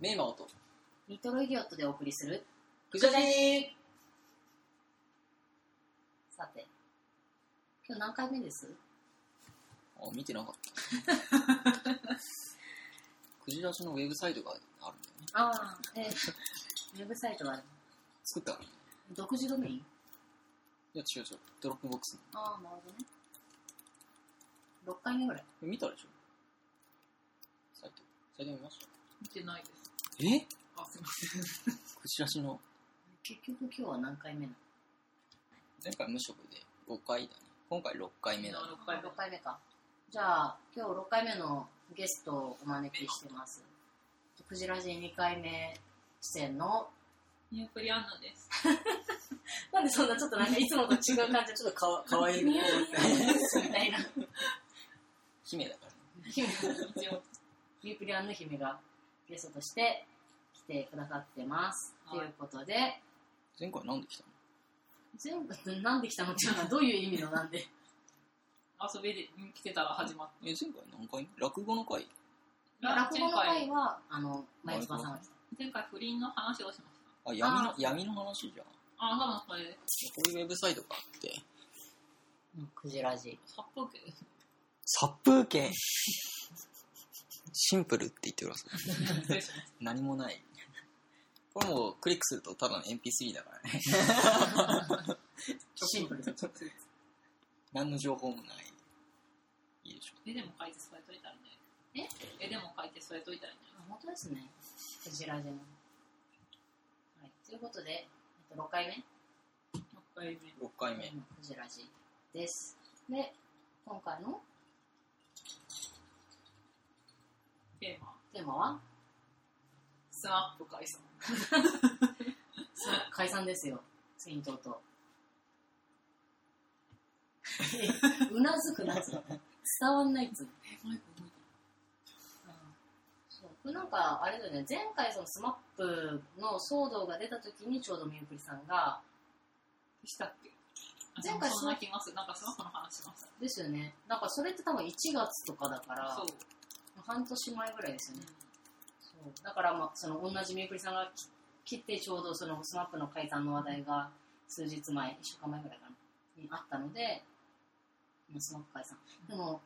メイマオと、リトルイディオットでお送りするクジラジ。さて今日何回目です？あ、見てなかった。クジラジのウェブサイトがあるんだよね。ああえーウェブサイトは作った独自ドメイン？や、違う違う。ドロップボックス。ああなるほどね6回目ぐらい見たでしょ？サイト。サイト見ました？見てないです。え？あ、すいません。クジラジの結局今日は何回目なの？前回無職で5回だね。今回6回目だね。6回目6回目かじゃあ今日6回目のゲストをお招きしてますクジラジ2回目出演の？ニュープリアンナです。なんでそんなちょっとなんかいつもと違う感じでちょっとかわ かわいい子みたいな 姫だからね。姫一応、ミュープリアンの姫がゲストとして来てくださってます。と、はいいうことで、前回なんで来たの？全部なんで来たのっていうのはどういう意味のなんで？遊びで来てたら始まっえ、前回何回？落語の回た。落語の前回、会は、あの、前妻さんが来た。前回不倫の話をしました。あ、闇のあ、闇の話じゃん。こあ、多分これ、ういうウェブサイトがあって、うんクジラジ。殺風景。殺風景？シンプルって言ってくださ何もない。これもうクリックするとただの MP3 だからね。た。シンプル。何の情報もない。いいでしょ。絵でも描いて添えといたらいいんじゃない絵でも描いて添えといたらいいんじゃないあ本当ですね。クジラジの。はい。ということで、えっと、6回目6回目。6回目。のクジラジです。で、今回のテーマ、テーマは、スマップ解散。解散ですよ。ツイントーと。うなずくなつ。伝わんないっつう。え、マイク動いそうこれなんかあれだよね前回そのスマップの騒動が出た時にちょうどみゆくりさんがたしたっけ？前回そんな気がする。なんかスマップの話しました。ですよねなんかそれって多分1月とかだからそう。半年前ぐらいですよね。そう。だからまあその同じみゆくりさんがき切ってちょうどそのスマップの解散の話題が数日前1週間前ぐらいかなにあったのでもうスマップ解散。でも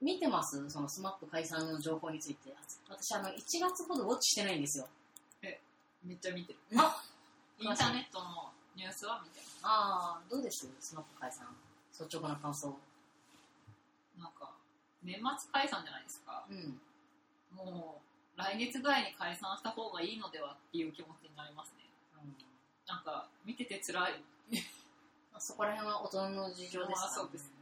見てます？そのスマップ解散の情報について。私あの1月ほどウォッチしてないんですよ。めっちゃ見てる。あ インターネットのニュースは見てる。ああどうですスマップ解散。率直な感想。なんか、年末解散じゃないですか。うんもう、来月ぐらいに解散した方がいいのではっていう気持ちになりますね。なんか、見てて辛い。あ そこら辺は大人の事情ですか、まあそうですね。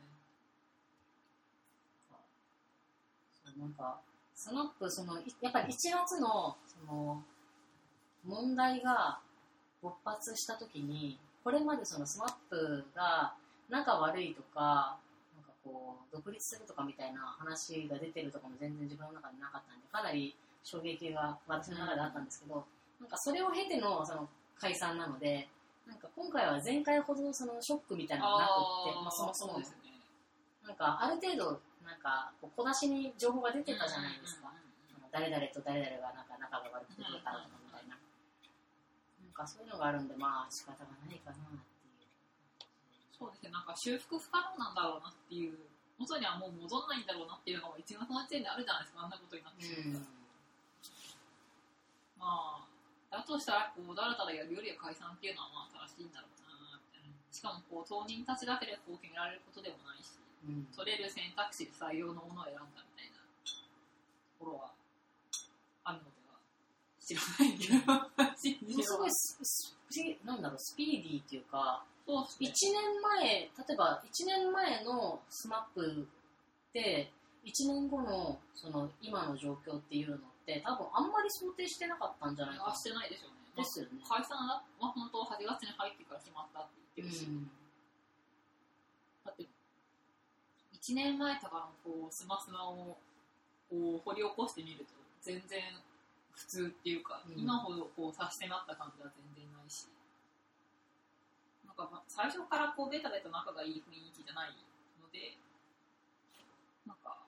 そうなんかスマップそのいやっぱり1月のその問題が勃発した時にこれまでそのスマップが仲悪いとかこう独立するとかみたいな話が出てるとかも全然自分の中でなかったんでかなり衝撃が私の中であったんですけど、なんかそれを経てのその解散なのでなんか今回は前回ほどそのショックみたいなのがなくってまあ、そもそもね。なんかある程度なんか小出しに情報が出てたじゃないですか、誰々と誰々がなんか仲が悪くてどうからとかみたいな、なんかそういうのがあるん。でまあ仕方がないかなってそうですね。なんか修復不可能なんだろうなっていう、元にはもう戻らないんだろうなっていうのが1月の時点であるじゃないですか。あんなことになってるうんまあ、だとしたら、こう、だらだらやるよりは解散っていうのはまあ正しいんだろうな、みたいな。しかも、こう、当人たちだけでこう決められることでもないし、うん取れる選択肢で採用のものを選んだみたいなところはあるのでは知らないけど、すごいなんだろうスピーディーっていうか1ね。年前例えば1年前のスマップで1年後のその今の状況っていうのって多分あんまり想定してなかったんじゃないかしてないでしょうね。まあですよね。解散は本当8月に入ってから決まったって言ってるし、うん。だって1年前とかのこうスマスマをこう掘り起こしてみると全然普通っていうか、うん。今ほどこう差し迫った感じは全然ないしなんかまあ最初からこうベタベタ仲がいい雰囲気じゃないのでなんか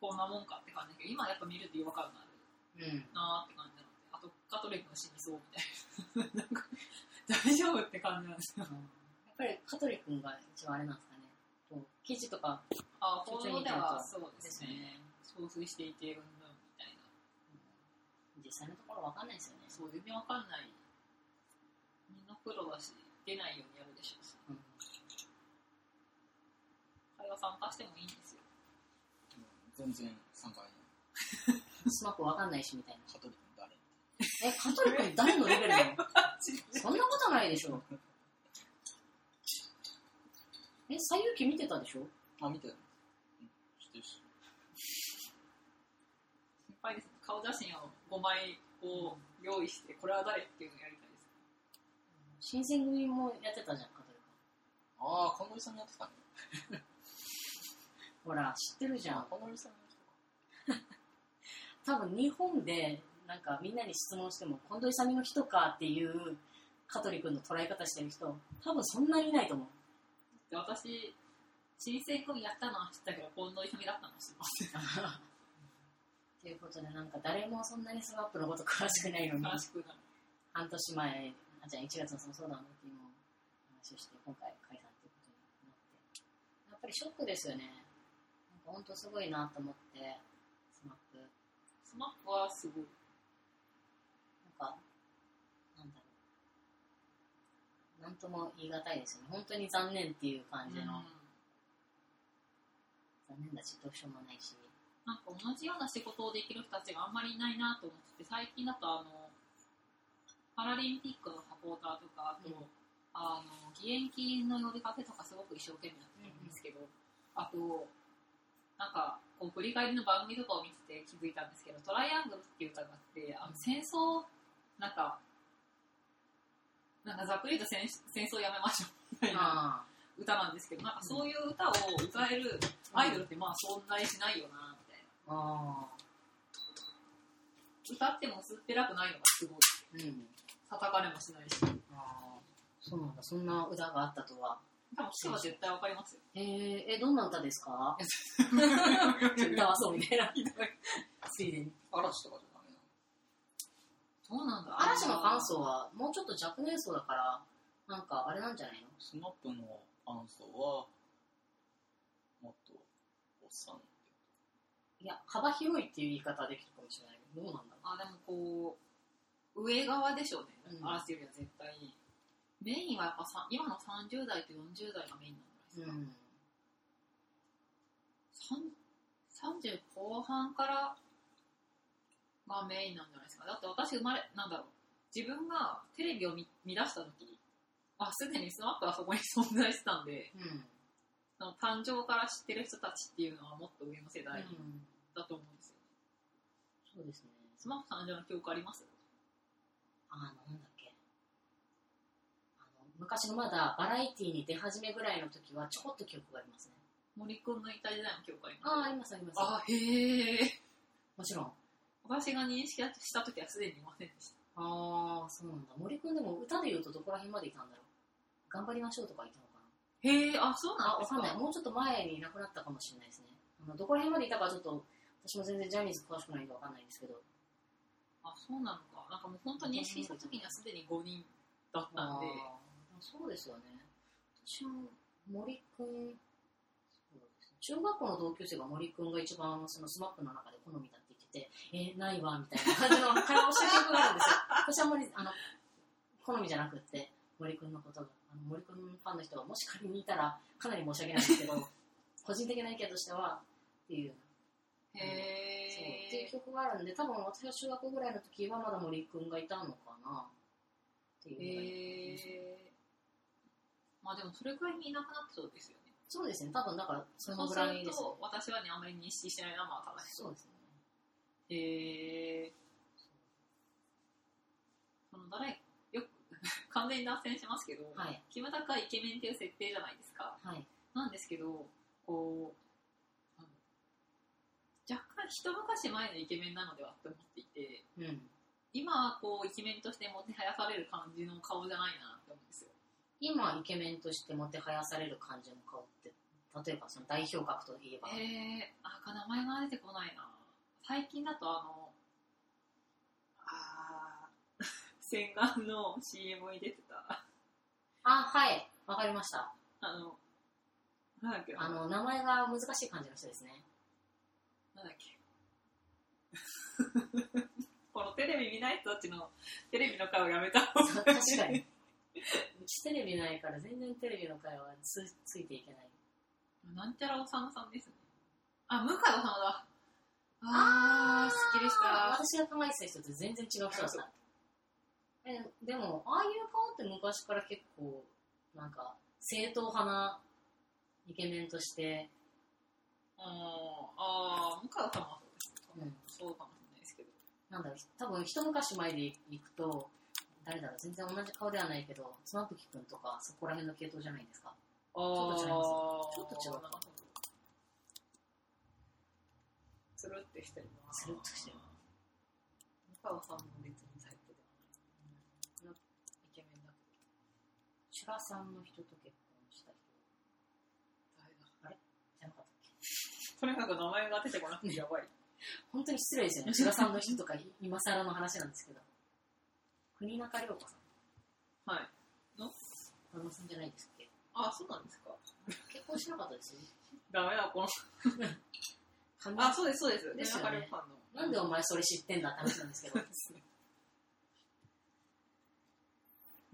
こんなもんかって感じだけど今やっぱ見ると違和感があるうん。なーって感じなので、あと、カトリックの死にそうみたいな。なんか、大丈夫って感じなんですよ。やっぱり香取君が一番あれなんですかね。こう記事とかあ、報道ではそうでですねね。憔悴していて、うんぬんみたいな。実際のところわかんないですよね。そう、全然わかんない。みんなプロだし、出ないようにやるでしょうし。うん会話参加してもいいんですよ。全然参加に スマップわかんないしみたいな。カトリック誰？え、香取君誰のレベルなの？そんなことないでしょ。え、西遊記見てたでしょ？あ、見てたうん、知ってるし。心配ですね。顔写真を5枚こう用意して、これは誰っていうのをやり。新選組もやってたじゃん、香取君。ああ、近藤さんやってたね。ほら、知ってるじゃん。近藤さんやって 多分日本で、なんかみんなに質問しても、近藤勇の人か？っていう香取君の捉え方してる人、多分そんなにいないと思う。で私、新選組やったのは知ったけど、近藤勇だったのは知ってます。ということで、なんか誰もそんなにスマップのこと詳しくないのに。半年前、あじゃあ1月のその相談の時も話をして、今回解散ということになって、やっぱりショックですよね。なんか本当すごいなと思って、スマップ。スマップはすごい。なんか、なんだろう。なんとも言い難いですよね。本当に残念っていう感じの、うん残念だし、どうしようもないし。なんか同じような仕事をできる人たちがあんまりいないなと思ってて、最近だとあの、パラリンピックのサポーターとか、あと、うんあの、義援金の呼びかけとかすごく一生懸命やってるんですけど、あと、なんか、こう、振り返りの番組とかを見てて気づいたんですけど、トライアングルっていう歌があって、あの戦争、なんか、なんかざっくりと戦戦争やめましょうみたいなあ歌なんですけど、なんかそういう歌を歌えるアイドルってまあ存在しないよな、みたいな。歌っても薄っぺらくないのがすごい。あ、うん。叩かれもしないし。ああ、そうなんだ。そんな歌があったとは。多分、人は絶対わかりますよ。えー、え、どんな歌ですか？歌わそうみたいな。ついでに。嵐とかじゃダメなの？そうなんだ？嵐のファン層はもうちょっと若年層だから、なんかあれなんじゃないの？スマップのファン層は、もっと、おっさんいや、幅広いっていう言い方はできるかもしれないけど、どうなんだろあ、でもこう、上側でしょうね。うん嵐よりは絶対に。メインはやっぱさ今の30代と40代がメインなんじゃう。ないですか。さん30後半からがメインなんじゃないですか。だって私生まれ、なんだろう。自分がテレビを見見出した時あ、すでにスマップはそこに存在してたんで、うん。その誕生から知ってる人たちっていうのはもっと上の世代うん。だと思うんですよ。そうですね。スマップ誕生の記憶あります？あの、なんだっけ。あの、昔のまだバラエティに出始めぐらいの時はちょこっと記憶がありますね。森くんのいた時代の記憶ありますああ、ありますあります。あ、へえ。もちろん。私が認識した時はすでにいませんでした。ああ、そうなんだ。森くんでも歌で言うとどこら辺までいたんだろう。頑張りましょうとかいたのかな。へえ、あ、そうあ、なんですかわかんない。もうちょっと前にいなくなったかもしれないですね。あのどこら辺までいたかちょっと、私も全然ジャニーズ詳しくないんでわかんないんですけど。あ、そうなのか。なんかもう本当認識した時にはすでに5人だったんで、そうですよね。私も森くん、ね中学校の同級生が森くんが一番そのスマップの中で好みだって言ってて、えーないわ、みたいな感じの会話をしたがあるんですよ。私はあんまり、あの、好みじゃなくって、森くんのことが、あの森くんファンの人がもし仮にいたらかなり申し訳ないんですけど、個人的な意見としては、っていう、へそう、っていうえ。曲があるんで、多分私が中学ぐらいの時はまだ森くんがいたのかな、っていう。まあでもそれくらいにいなくなってそうですよね。そうですね、多分だからそそうのぐらいですねと。私はね、あんまり認識してないな、まあ正しい。そうですね。へえ。その誰、よく、完全に脱線しますけど、はい。キムタクはイケメンっていう設定じゃないですか。はい。なんですけど、こう、一昔前のイケメンなのではって思っていて、うん。今はこうイケメンとしてもてはやされる感じの顔じゃないなって思うんですよ。今、イケメンとしてもてはやされる感じの顔って、例えばその代表格といえば、えー、あ、名前が出てこないな。最近だとあの、洗顔の CM に出てた、あ、はい。わかりました。あの、なんだっけ？なあの、名前が難しい感じの人ですね。なんだっけ？このテレビ見ない人たちのテレビの顔やめた方が確かに。うちテレビないから全然テレビの会話つついていけない。なんちゃらおさむさんですね。あ、向井おさむだ。あー、すっきりした。私が考えてた人と全然違う人だった。えでも、ああいう顔って昔から結構、なんか、正統派なイケメンとして、あー、あー向井おさむはそうんそうかもしれないですけど。なんだろう、多分一昔前で行くと、誰だろう、全然同じ顔ではないけど、スマップキ君とか、そこら辺の系統じゃないですか。あょっと違いますちょっと違うかなつるってしてるな。つるっとしてる。向井おさむも別にタイプではない。イケメンだけど。シュラさんの人と結婚した人誰だじゃなかったっけ？とにかく名前が出てこなくてやばい。本当に失礼ですよね。シュラさんの人とか、今更の話なんですけど。国中涼子さん。はい。子供さんじゃないですっけ？あ、そうなんですか。結婚しなかったですよね。ダメだ、この。神あ、そうです、そうです。ですよね田中亮ファンの。なんでお前それ知ってんだって話なんですけど。そうですね。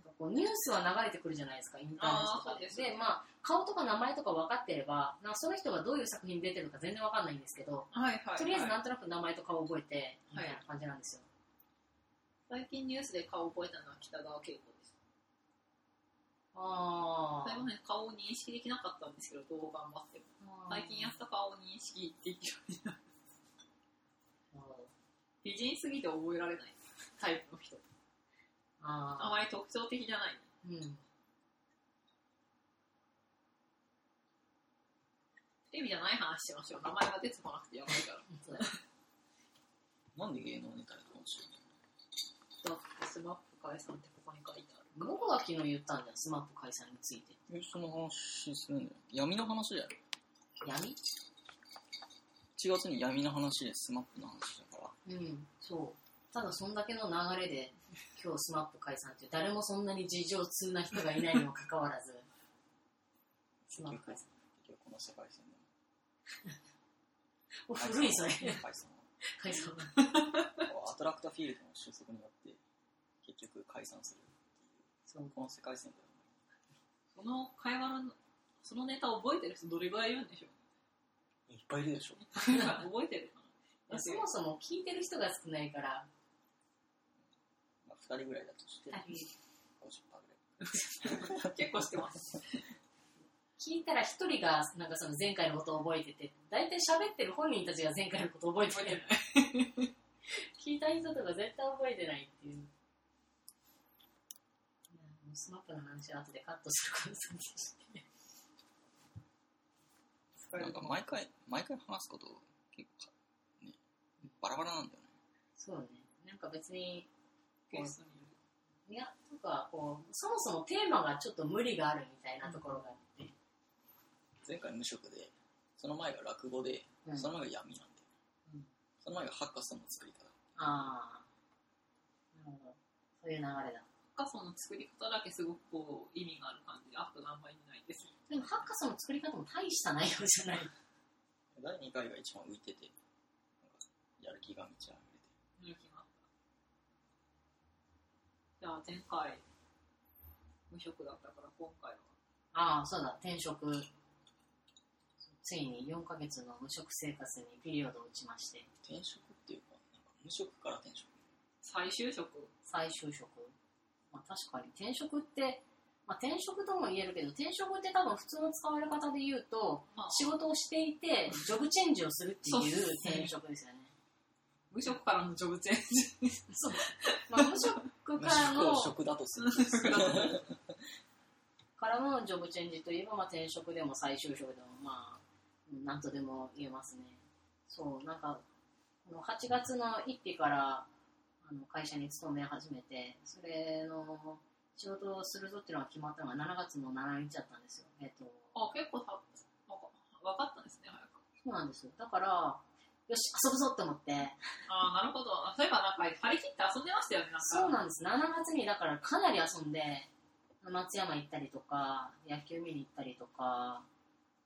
なんかこうニュースは流れてくるじゃないですか、インターネットとかですで。まあ、顔とか名前とか分かってれば、なその人がどういう作品に出てるか全然分かんないんですけど、はいはい。とりあえずなはいんとなく名前と顔覚えて、みたいな感じなんですよ。最近ニュースで顔を覚えたのは北川景子です。あ最後まで顔を認識できなかったんですけど、どう頑張っても。あ。最近やっと顔を認識できるようになる。美人すぎて覚えられないタイプの人。あああ。まり特徴的じゃない。うん。テレビじゃない話しましょう。名前が出てこなくてやばいから。なんで芸能ネタやと思うんですよね。だってスマップ解散ってここに書いてある。僕が昨日言ったんじゃん、スマップ解散について。え、その話するんだよ。闇の話だよ。闇？1月に闇の話でスマップの話だから。うん、そう。ただそんだけの流れで、今日スマップ解散って、誰もそんなに事情通な人がいないにもかかわらず、スマップ解散。結局この世界線で。おも。古いそれ。解散。解散。はアトラクターフィールドの収束によって、結局解散。するそういう、この世界線ではその会話の、そのネタ覚えてる人どれぐらいいるんでしょういっぱいいるでしょ。覚えてるかなそもそも聞いてる人が少ないから、まあ、2人ぐらいだとして、二人50%ぐらい。結構してます。聞いたら一人がなんかその前回のことを覚えてて、大体喋ってる本人たちが前回のことを覚えてる。聞いた人とか絶対覚えてないっていう。スマップの話は後でカットするからさして。なんか毎回、毎回話すこと結構ね、バラバラなんだよね。そうね。なんか別に、ゲストにいるいや、とか、こう、そもそもテーマがちょっと無理があるみたいなところがあって。前回無職で、その前が落語で、うんその前が闇なんだよ。うんその前がハッカソンの作り方。ああ。なるほど。そういう流れだ。ハッカソンの作り方だけすごくこう意味がある感じで、あと何倍にないです。でも、ハッカソンの作り方も大した内容じゃない。第2回が一番浮いてて、なんかやる気が満ち溢れて。人気があった。じゃあ前回、無職だったから今回は。ああ、そうだ、転職。ついに4ヶ月の無職生活にピリオドを打ちまして、転職っていうか、なんか無職から転職。再就職？再就職。まあ確かに転職って、まあ転職とも言えるけど、転職って多分普通の使われ方で言うと、まあ、仕事をしていて、ジョブチェンジをするっていう転職ですよね。無職からのジョブチェンジ。そう。まあ無職無からの職だとする。からのジョブチェンジといえば、まあ転職でも再就職でも、まあ、うんなんとでも言えますね。そう、なんか、この8月の1日から、あの会社に勤め始めて、それの仕事をするぞっていうのが決まったのが7月の7日だったんですよ。えっと、あ、結構た、なんか分かったんですね、早く。そうなんですよ。だから、よし、遊ぶぞって思って、ああ、なるほど。そういえばなんか、張り切って遊んでましたよね、なんか。そうなんです。7月にだからかなり遊んで、松山行ったりとか、野球見に行ったりとか、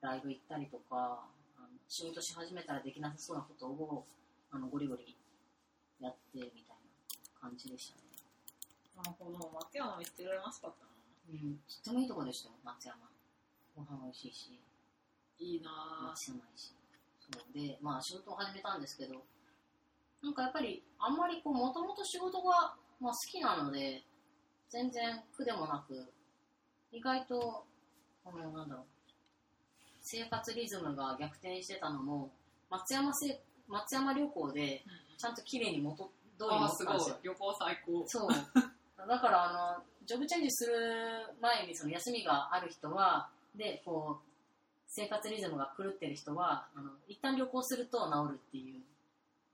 ライブ行ったりとか、あの仕事し始めたらできなさそうなことをあのゴリゴリやってみたいな感じでしたね。なるほど。松山めっちゃ羨ましかったな。うん、とってもいいとこでしたよ、松山。ご飯美味しいし、いいなぁ。狭いし。そうで、まあ仕事を始めたんですけど、なんかやっぱりあんまりこう、もともと仕事が、まあ、好きなので、全然苦でもなく、意外と、このなんだろう、生活リズムが逆転してたのも、松山せ松山旅行でうんちゃんと綺麗に元通りにああ、すごい戻ったんですよ。。旅行最高。そう。だから、あの、ジョブチェンジする前に、その休みがある人は、で、こう、生活リズムが狂ってる人は、あの、一旦旅行すると治るっていう。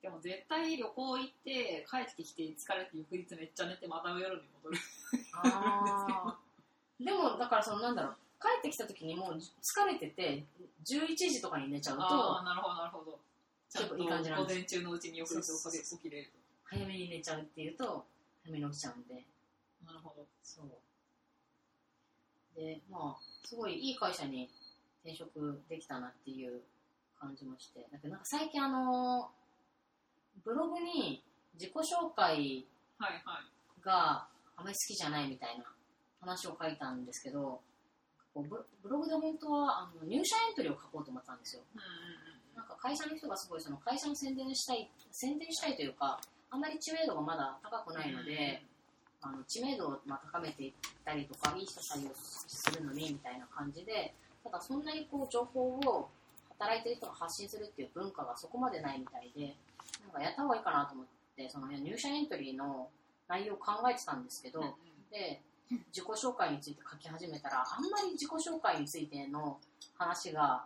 でも絶対旅行行って、帰ってきて疲れて翌日めっちゃ寝て、また夜に戻る。でも、だから、その、なんだろう、帰ってきた時にもう疲れてて、11時とかに寝ちゃうあとあ、、なるほど、なるほど。ちゃんといい感じなんです午前中のうちに翌日起きれる早めに寝ちゃうっていうと、早めに起きちゃうんで、と。なるほど。そう。で、まあ、すごいいい会社に転職できたなっていう感じもして、だけどなんか最近あの、ブログに自己紹介。があまり好きじゃないみたいな話を書いたんですけど、ブブログで本当はあの入社エントリーを書こうと思ってたんですよ。なんか会社の人がすごいその会社の宣伝したい、宣伝したいというか、あんまり知名度がまだ高くうん。ないので、あの知名度をまあ高めていったりとか、いい人採用するのにみたいな感じで、ただそんなにこう情報を働いてる人が発信するっていう文化がそこまでないみたいで、なんかやった方がいいかなと思って、その入社エントリーの内容を考えてたんですけど、うんうん。で、自己紹介について書き始めたら、あんまり自己紹介についての話が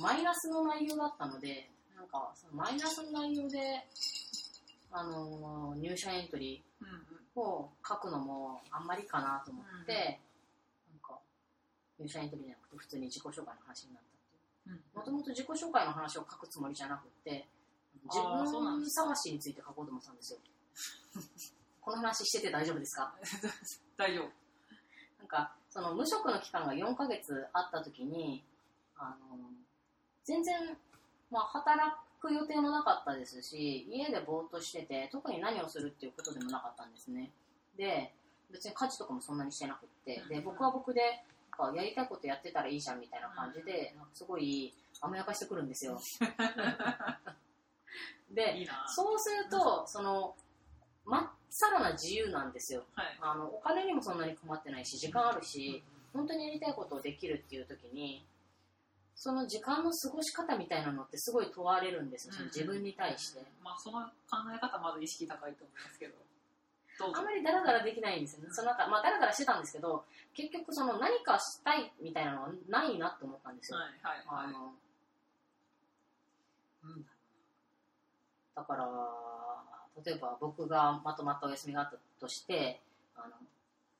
マイナスの内容だったので、なんかそのマイナスの内容で、あのー入社エントリー、を書くのもあんまりかなと思って、入社エントリーじゃなくて普通に自己紹介の話になったってもともと自己紹介の話を書くつもりじゃなくて自分探しについて書こうと思ってたんですよ。この話してて大丈夫ですか？大丈夫。なんかその無職の期間が4ヶ月あった時にあの全然、まあ、働く予定もなかったですし家でぼーっとしてて特に何をするっていうことでもなかったんですね。で別に家事とかもそんなにしてなくってで僕は僕でかやりたいことやってたらいいじゃんみたいな感じでなんかすごい甘やかしてくるんですよ。でそうするとそのまっさらな自由なんですよ。はい。あのお金にもそんなに困ってないし時間あるし本当にやりたいことをできるっていう時にその時間の過ごし方みたいなのってすごい問われるんですよ、その自分に対して。まあ、その考え方まず意識高いと思いますけど。あん。まりダラダラできないんですよねそのなんかまあダラダラしてたんですけど結局その何かしたいみたいなのはないなって思ったんですよ、はいはいはい。あのなんだろうなだから例えば僕がまとまったお休みがあったとしてあの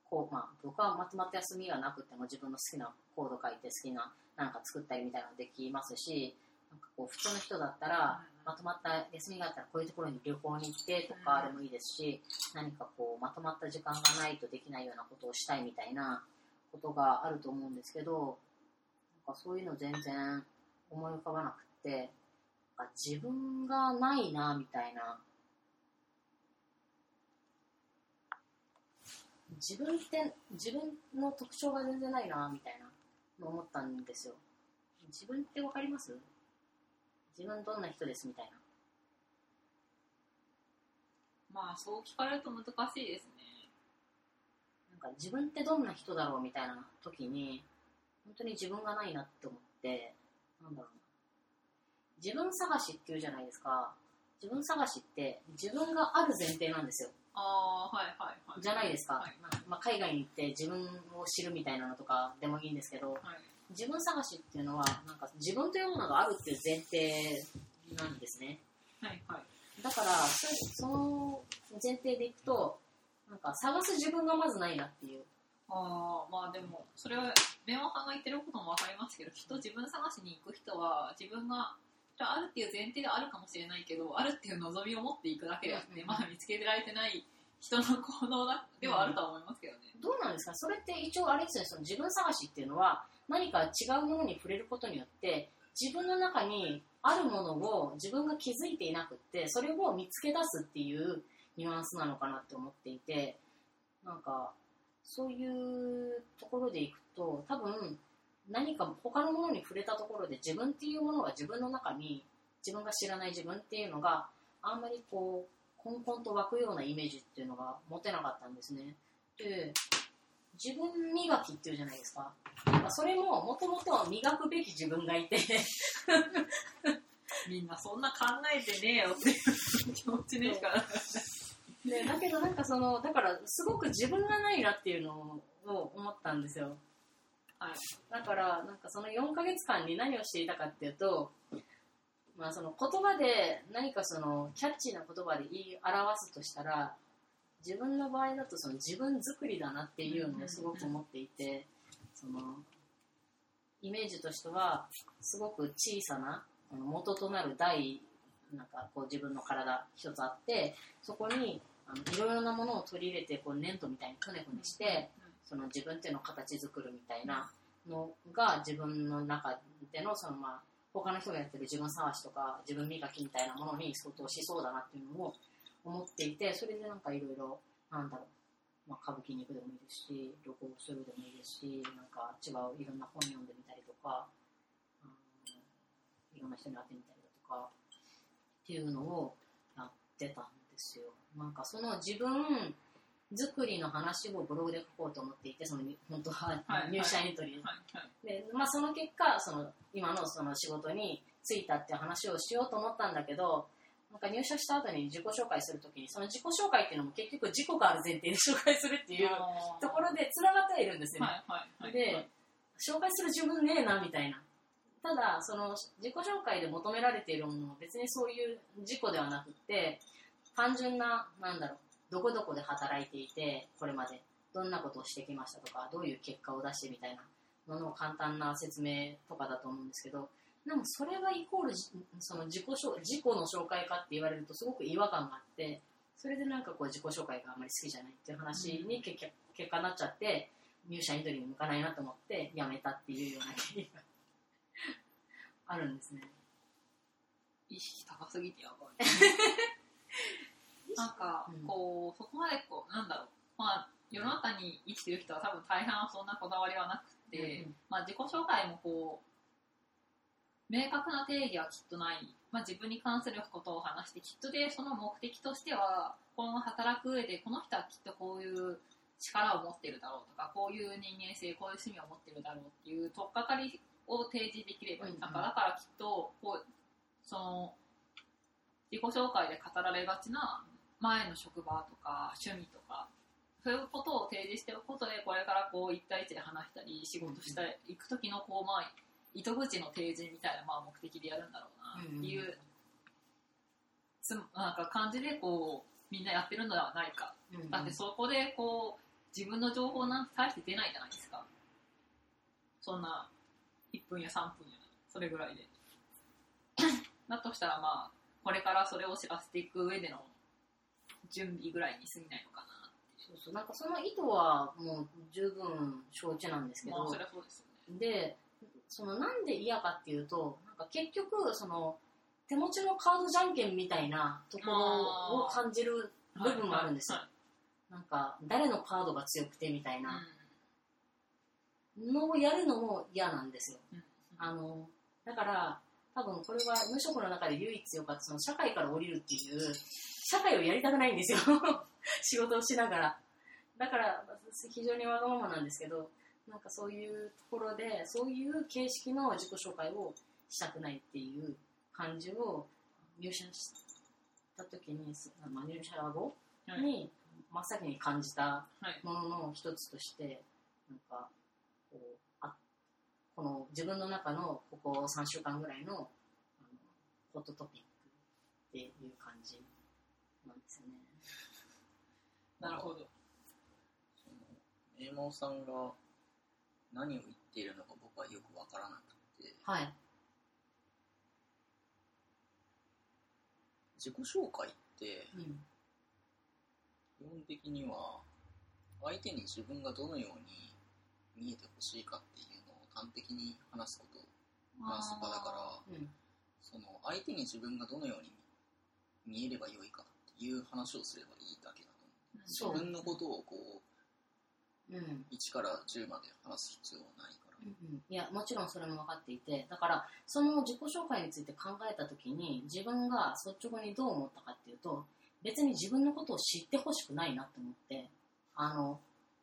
こう、まあ、僕はまとまった休みがなくても自分の好きなコード書いて好きななんか作ったりみたいなのできますしなんかこう普通の人だったらまとまった休みがあったらこういうところに旅行に行ってとかでもいいですし何かこうまとまった時間がないとできないようなことをしたいみたいなことがあると思うんですけどなんかそういうの全然思い浮かばなくってなんか自分がないなみたいな自分って自分の特徴が全然ないなみたいなの思ったんですよ。自分ってわかります？自分どんな人ですみたいなまあ、そう聞かれると難しいですね。なんか自分ってどんな人だろうみたいな時に本当に自分がないなって思ってなんだろうな自分探しっていうじゃないですか自分探しって自分がある前提なんですよああ、はいはいはい。じゃないですか、はいまあ、海外に行って自分を知るみたいなのとかでもいいんですけどはい。自分探しっていうのはなんか自分というものがあるっていう前提なんですね。はいはい。だからそその前提でいくとなんか探す自分がまずないなっていう。ああ、まあでも、それは、メモさんが言ってることもわかりますけど、きっと自分探しに行く人は、自分がああるっていう前提ではあるかもしれないけどあるっていう望みを持っていくだけであって、うんうん。まだ見つけられてない人の行動だではあるとは思いますけどね、どうなんですか？それって一応あれですよね。その自分探しっていうのは何か違うものに触れることによって自分の中にあるものを自分が気づいていなくってそれを見つけ出すっていうニュアンスなのかなって思っていてなんかそういうところでいくと多分何か他のものに触れたところで自分っていうものが自分の中に自分が知らない自分っていうのがあんまりこうコンコンと湧くようなイメージっていうのが持てなかったんですね。で自分磨きっていうじゃないですか。それももともとは磨くべき自分がいてみんなそんな考えてねえよっていう気持ちでしかなかったでだけどなんかそのだからすごく自分がないなっていうのを思ったんですよ。はいだからなんかその4ヶ月間に何をしていたかっていうと、まあ、その言葉で何かそのキャッチーな言葉で言い表すとしたら自分の場合だとその自分作りだなっていうのをすごく思っていてそのイメージとしてはすごく小さな元となる台なんかこう自分の体一つあってそこにいろいろなものを取り入れてこう粘土みたいにくねくねしてその自分っていうのを形作るみたいなのが自分の中でのそのまあ他の人がやってる自分探しとか自分磨きみたいなものに相当しそうだなっていうのを思っていてそれでなんかいろいろなんだろう、まあ、歌舞伎に行くでもいいですし旅行するでもいいですしなんか違ういろんな本読んでみたりとか、うんいろんな人に会ってみたりだとかっていうのをやってたんですよ。なんかその自分作りの話をブログで書こうと思っていてその本当ははい入社エントリーはいはい。で、まあ、その結果その今のその仕事に就いたっていう話をしようと思ったんだけどなんか入社した後に自己紹介するときにその自己紹介っていうのも結局自己がある前提で紹介するっていうところでつながってはいるんですよ。ね、はいはいはい。で紹介する自分ねえなみたいな。ただその自己紹介で求められているものは別にそういう自己ではなくって単純ななんだろうどこどこで働いていてこれまで。どんなことをしてきましたとかどういう結果を出してみたいな。のの簡単な説明とかだと思うんですけどでもそれがイコールじその自己紹自己の紹介かって言われるとすごく違和感があってそれでなんかこう自己紹介があんまり好きじゃないっていう話に結局結果になっちゃって入社エントリーに向かないなと思って辞めたっていうような経緯があるんですね。意識高すぎてやばい。なんかうん。こうそこまでこうなんだろう。まあ世の中に生きてる人は多分大半はそんなこだわりはなくて、うん。まあ、自己紹介もこう明確な定義はきっとない、まあ、自分に関することを話してきっとでその目的としては今後働く上でこの人はきっとこういう力を持ってるだろうとかこういう人間性こういう趣味を持ってるだろうっていう取っかかりを提示できればいい、うんうん。だからきっとこうその自己紹介で語られがちな前の職場とか趣味とかそういうことを提示しておくことでこれからこう一対一で話したり仕事していく時のこうまあ糸口の提示みたいなまあ目的でやるんだろうなっていう、つなんか感じでこうみんなやってるのではないか。うん。だってそこでこう自分の情報なんて大して出ないじゃないですか。そんな1分や3分やそれぐらいで。だとしたらまあこれからそれを知らせていく上での準備ぐらいに過ぎないのかなそうそう。なんかその意図はもう十分承知なんですけど、まあそれはそうですよね。でそのなんで嫌かっていうとなんか結局その手持ちのカードじゃんけんみたいなところを感じる部分もあるんですよ、はいなんか誰のカードが強くてみたいはいなのをやるのも嫌なんですよ。うん。あのだから多分これは無職の中で唯一よかったその社会から降りるっていう社会をやりたくないんですよ。仕事をしながら。だから非常にわがままなんですけどなんかそういうところでそういう形式の自己紹介をしたくないっていう感じを入社した時に、まあ、入社後はい。に真っ先に感じたはい。ものの一つとしてなんかこうあこの自分の中のここ3週間ぐらいのあのホットトピックっていう感じなんですよね。なるほど。その名門さんが何を言っているのか僕はよくわからなくて。はい。自己紹介ってうん。基本的には相手に自分がどのように見えてほしいかっていうのを端的に話すこと話す場だからうん。その相手に自分がどのように見えればよいかっていう話をすればいいだけだと思う。そう自分のことをこううん。1から10まで話す必要はないから。うんいやもちろんそれも分かっていてだからその自己紹介について考えた時に自分が率直にどう思ったかっていうと別に自分のことを知ってほしくないなと思ってあの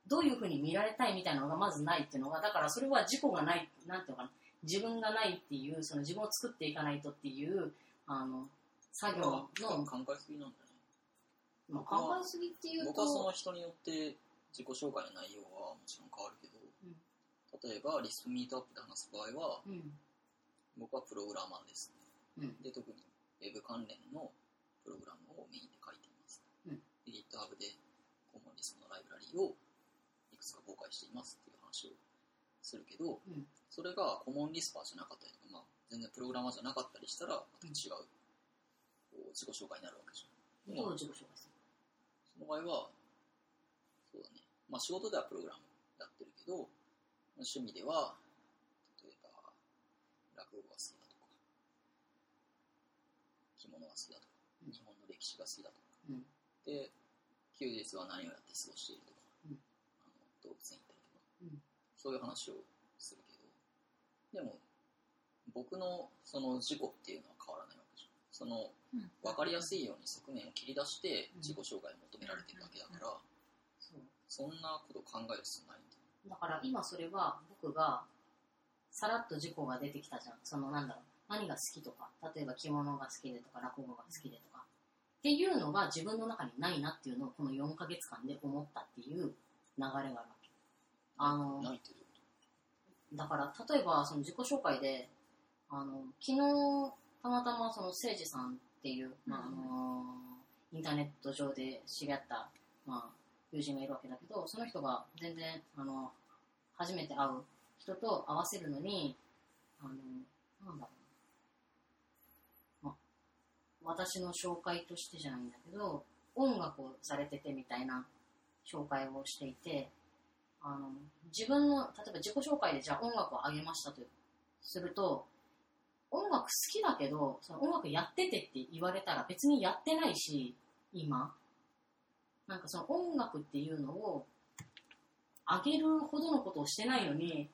どういうふうに見られたいみたいなのがまずないっていうのがだからそれは自己がないなんていうのかな自分がないっていうその自分を作っていかないとっていうあの作業の、考えすぎなんじゃない？まあ、考えすぎっていう僕はそのと人によって自己紹介の内容はもちろん変わるけど、例えばリスプミートアップで話す場合はうん。僕はプログラマーですね。うん。で特に Web 関連のプログラムをメインで書いています、うん。で GitHub でコモンリストのライブラリーをいくつか公開していますっていう話をするけど、うん。それがコモンリスパーじゃなかったりとか、まあ、全然プログラマーじゃなかったりしたらまた違う、こう自己紹介になるわけじゃん。どう自己紹介すその場合は。まあ仕事ではプログラムやってるけど、趣味では、例えば、落語が好きだとか、着物が好きだとか、うん。日本の歴史が好きだとか、うん。で、休日は何をやって過ごしているとか、うん。あの動物園行ったりとか、うん。そういう話をするけど、でも、僕のその自己っていうのは変わらないわけじゃん。その、うん。分かりやすいように側面を切り出してうん。自己紹介を求められてるだけだから、そんなこと考える必要ない。だ。だから今それは僕がさらっと事故が出てきたじゃん。そのなんだろう。何が好きとか。例えば着物が好きでとか落語が好きでとか。っていうのが自分の中にないなっていうのをこの4ヶ月間で思ったっていう流れがあるわけ。あのないてだから例えばその自己紹介であの昨日たまたまその誠司さんっていう、まああのインターネット上で知り合った、まあ、友人がいるわけだけどその人が全然あの初めて会う人と合わせるのにあのなんだろう、ま、私の紹介としてじゃないんだけど音楽をされててみたいな紹介をしていてあの自分の例えば自己紹介でじゃあ音楽をあげましたとすると音楽好きだけどその音楽やっててって言われたら別にやってないし今。なんかその音楽っていうのをあげるほどのことをしてないのに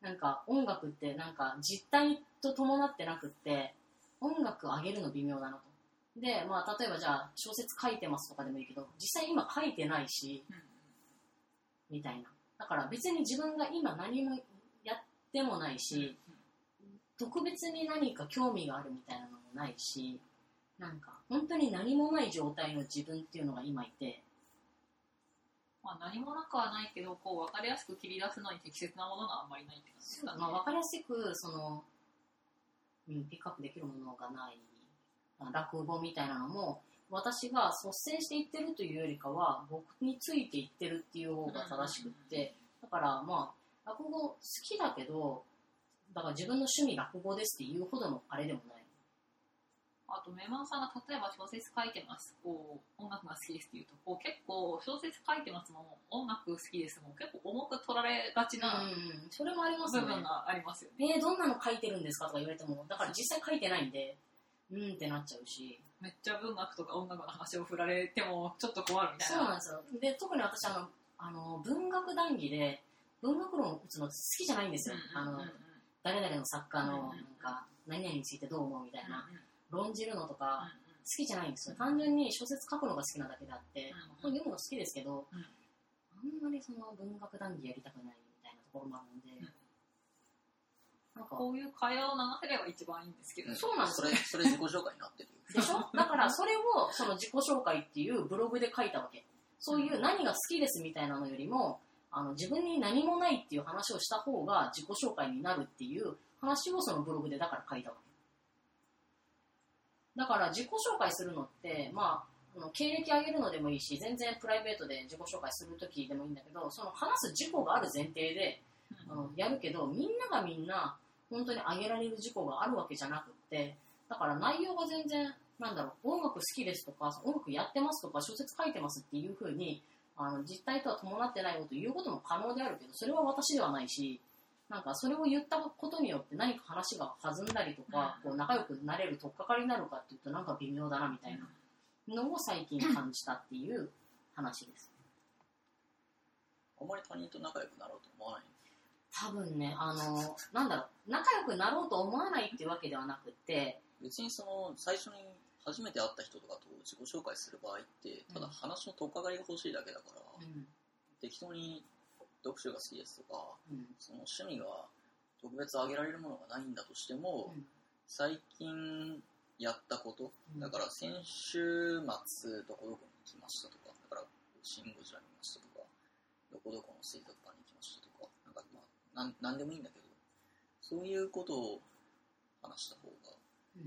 なんか音楽ってなんか実態と伴ってなくって音楽あげるの微妙だなとでまあ例えばじゃあ小説書いてますとかでもいいけど実際今書いてないしみたいな。だから別に自分が今何もやってもないし、特別に何か興味があるみたいなのもないし、なんか本当に何もない状態の自分っていうのが今いて、まあ、何もなくはないけどこう分かりやすく切り出すのに適切なものがあんまりないって感じですかね。まあ、分かりやすくその、うん、ピックアップできるものがない落語みたいなのも私が率先していってるというよりかは僕についていってるっていう方が正しくってだからまあ落語好きだけどだから自分の趣味落語ですっていうほどのあれでもないあとメマンさんが例えば小説書いてます。こう音楽が好きですっていうとこう結構小説書いてますも音楽好きですも結構重く取られがちなうんうんそれもありますよね。部分がありますよ。ね。えー、どんなの書いてるんですかとか言われてもだから実際書いてないんでうんってなっちゃうし。めっちゃ文学とか音楽の話を振られてもちょっと困るみたいな。そうなんですよ。で、特に私、あの、あの文学談義で、文学論を打つの好きじゃないんですよ。あの、誰々の作家の、なんか、何々についてどう思うみたいな、論じるのとか、好きじゃないんですよ。単純に小説書くのが好きなだけであって、うん本読むの好きですけど、うん。あんまりその文学談義やりたくないみたいなところもあるんで、うん。なんか、こういう会話を流せれば一番いいんですけど、そうなんですよそれ、それ自己紹介になってるよ。でしょ？だからそれをその自己紹介っていうブログで書いたわけ。そういう何が好きですみたいなのよりも、あの自分に何もないっていう話をした方が自己紹介になるっていう話をそのブログでだから書いたわけ。だから自己紹介するのって、まあ、経歴上げるのでもいいし、全然プライベートで自己紹介するときでもいいんだけど、その話す事故がある前提で、あのやるけどみんながみんな本当に上げられる事故があるわけじゃなくってだから内容が全然なんだろう、音楽好きですとか、音楽やってますとか、小説書いてますっていうふうに、あの実態とは伴ってないことを言うことも可能であるけど、それは私ではないし、なんかそれを言ったことによって何か話が弾んだりとか、こう仲良くなれる取っかかりになるかっていうとなんか微妙だなみたいなのを最近感じたっていう話です。あんまり他人と仲良くなろうと思わない？多分ね、あの、なんだろう、仲良くなろうと思わないっていうわけではなくって、別にその最初に初めて会った人とかと自己紹介する場合ってただ話の取っかかりが欲しいだけだから、うん。適当に読書が好きですとかうん。その趣味が特別挙げられるものがないんだとしても、うん。最近やったことうん。だから先週末どこどこに行きましたとかだからシン・ゴジラ見ましたとかどこどこの水族館に行きましたとかなんかまあなんなんでもいいんだけどそういうことを話した方がうん。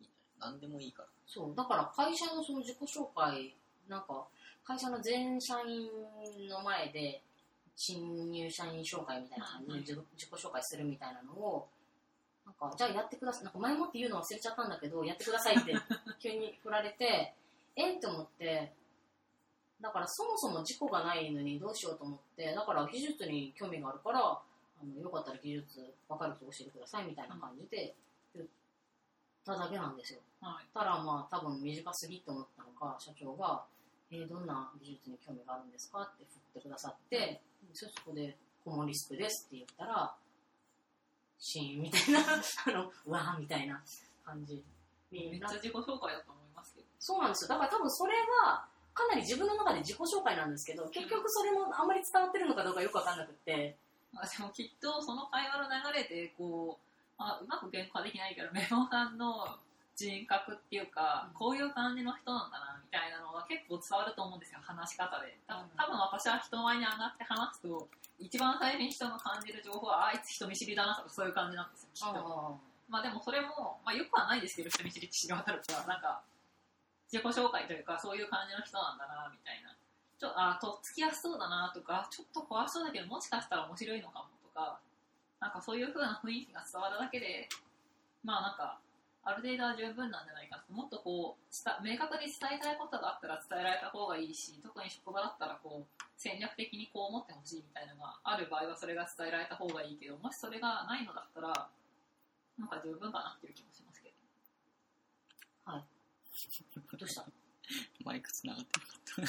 いいんない？何でもいいから。そう、だから会社のその自己紹介、なんか、会社の全社員の前で、新入社員紹介みたいな感じで自己紹介するみたいなのを、なんか、じゃあやってください。なんか前もって言うの忘れちゃったんだけど、やってくださいって 急に振られて、えって思って、だからそもそも事故がないのにどうしようと思って、だから技術に興味があるから、あのよかったら技術分かる人教えてくださいみたいな感じで言っただけなんですよ。はい。たらまあ多分短すぎと思ったのか社長が「えーどんな技術に興味があるんですか?」って振ってくださって、そそこで「ホモリスクです」って言ったら「シーン」みたいな あの「うわー」みたいな感じ。にな。めっちゃ自己紹介だと思いますけど。そうなんですよ。だから多分それはかなり自分の中で自己紹介なんですけど結局それもあんまり伝わってるのかどうかよくわかんなくって。まあ、でもきっとその会話の流れでこう、まあ、うまく言語化できないけどメモさんの人格っていうか、こういう感じの人なんだなみたいなのが結構伝わると思うんですよ話し方で。多分私は人前に上がって話すと一番最初に人の感じる情報はあいつ人見知りだなとかそういう感じなんですよきっと。まあでもそれも、まあ、よくはないですけど人見知りって知り渡るからなんか自己紹介というかそういう感じの人なんだなみたいな。ちょあとっつきやすそうだなとかちょっと怖そうだけどもしかしたら面白いのかもとかなんかそういう風な雰囲気が伝わるだけでまあなんかある程度は十分なんじゃないかなもっとこうした明確に伝えたいことがあったら伝えられた方がいいし特に職場だったらこう戦略的にこう思ってほしいみたいなのがある場合はそれが伝えられた方がいいけどもしそれがないのだったらなんか十分かなっていう気もしますけど。どうした？マイクつながって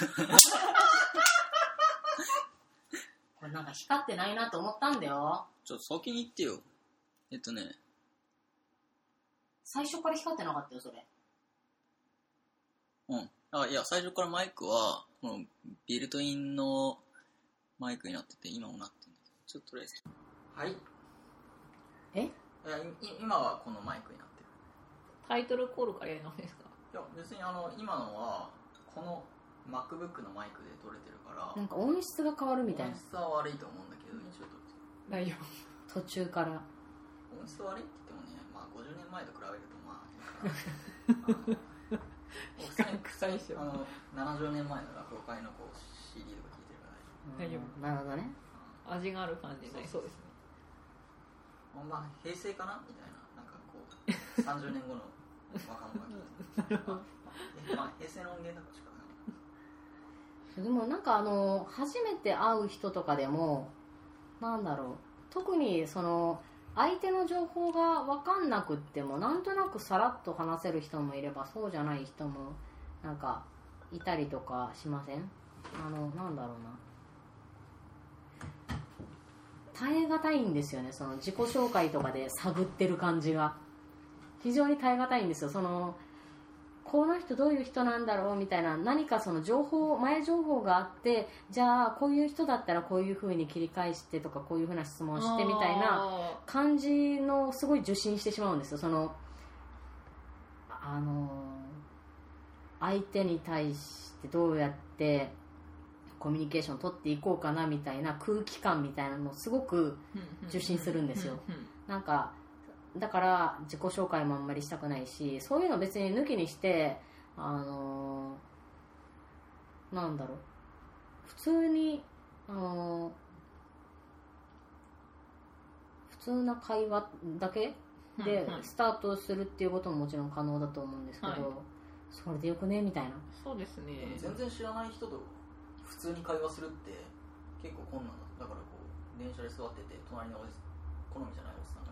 これなんか光ってないなと思ったんだよ。ちょっと先に言ってよ。えっとね最初から光ってなかったよそれ。うん。あいや最初からマイクはこのビルトインのマイクになってて今もなってるんだけどちょっととりあえず。はい。え？いやい今はこのマイクになってる。タイトルコールからやり直しですか？いや別にあの今のはこの MacBook のマイクで撮れてるからなんか音質が変わるみたいな。音質は悪いと思うんだけど一応撮ってる。大丈途中から。音質悪いって50年前と比べるとまあ いいかなあの普通に臭いっすよあの70年前の落語会のこう CD とか聞いてるから。大丈うんなるほどね。夫味がある感じになりそうですね。夫まあ平成かなみたいななんかこう30年後の若者が聞いて まあ平成の音源だからしかない。でもなんかあの初めて会う人とかでもなんだろう。特にその相手の情報が分かんなくってもなんとなくさらっと話せる人もいればそうじゃない人もなんかいたりとかしません？あのなんだろうな。耐え難いんですよねその自己紹介とかで探ってる感じが。非常に耐え難いんですよ。そのこの人どういう人なんだろうみたいな何かその情報前情報があってじゃあこういう人だったらこういう風に切り返してとかこういう風な質問してみたいなあ感じのすごい受信してしまうんですよ。そのあの相手に対してどうやってコミュニケーションを取っていこうかなみたいな空気感みたいなのをすごくー受信するんですよ。なんかだから自己紹介もあんまりしたくないしそういうの別に抜きにしてあのーなんだろう。普通にあのー普通な会話だけで、スタートするっていうことももちろん可能だと思うんですけど、はい。それでよくね？みたいな。そうですね。全然知らない人と普通に会話するって結構困難だだからこう電車で座ってて隣におじ好みじゃないおじさん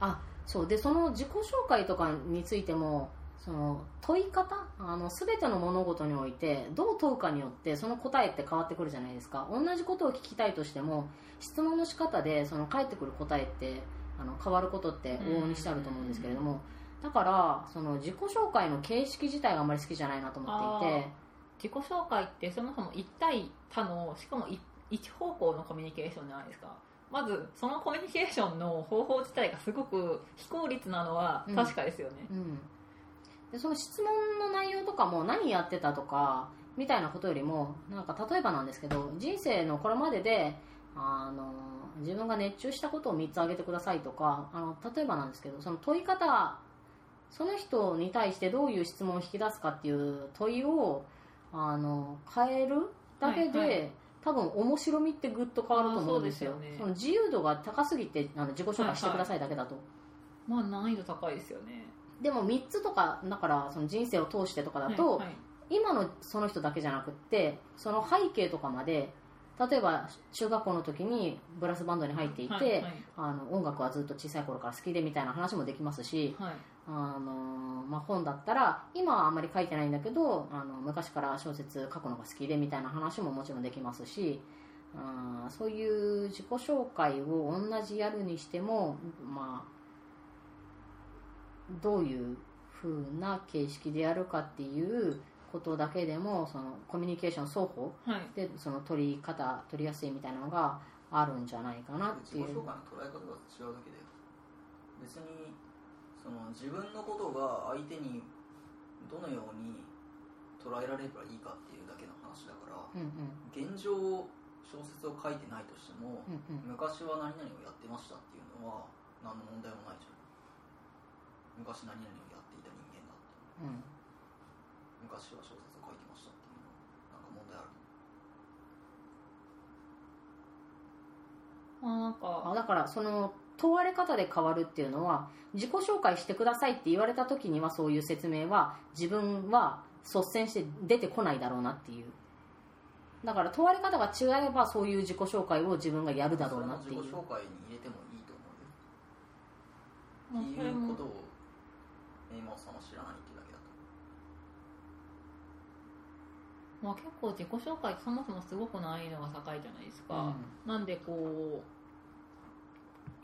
あそう。でその自己紹介とかについてもその問い方？あの全ての物事においてどう問うかによってその答えって変わってくるじゃないですか。同じことを聞きたいとしても質問の仕方でその返ってくる答えってあの変わることって往々にしてあると思うんですけれどもだからその自己紹介の形式自体があまり好きじゃないなと思っていて。自己紹介ってそもそも1対他のしかも一方向のコミュニケーションじゃないですか。まずそのコミュニケーションの方法自体がすごく非効率なのは確かですよね、うん、でその質問の内容とかも何やってたとかみたいなことよりもなんか例えばなんですけど人生のこれまでであの自分が熱中したことを3つ挙げてくださいとかあの例えばなんですけどその問い方その人に対してどういう質問を引き出すかっていう問いをあの変えるだけで、はいはい多分面白みってぐっと変わると思うんですよ。ね。その自由度が高すぎてあの自己紹介してくださいだけだと、まあ難易度高いですよね。でも3つとかだからその人生を通してとかだと、はいはい。今のその人だけじゃなくってその背景とかまで例えば中学校の時にブラスバンドに入っていて、はいはい。あの音楽はずっと小さい頃から好きでみたいな話もできますし、はい。あのまあ、本だったら今はあんまり書いてないんだけどあの昔から小説書くのが好きでみたいな話ももちろんできますしあーそういう自己紹介を同じやるにしても、まあ、どういう風な形式でやるかっていうことだけでもそのコミュニケーション双方はい。でその取り方取りやすいみたいなのがあるんじゃないかなっていう。自己紹介の捉え方が違うだけで別にその自分のことが相手にどのように捉えられればいいかっていうだけの話だからうんうん現状小説を書いてないとしてもうんうん。昔は何々をやってましたっていうのは何の問題もないじゃん。昔何々をやっていた人間だって。うん昔は小説を書いてましたっていうのはなんか問題ある。まあなんかあだからその問われ方で変わるっていうのは自己紹介してくださいって言われた時にはそういう説明は自分は率先して出てこないだろうなっていう。だから問われ方が違えばそういう自己紹介を自分がやるだろうなっていう。自己紹介に入れてもいいと思うよ。っていうことをメイマオさんは知らないっていうだけだとまあ、結構自己紹介ってそもそもすごく難易度が高いじゃないですか、なんでこう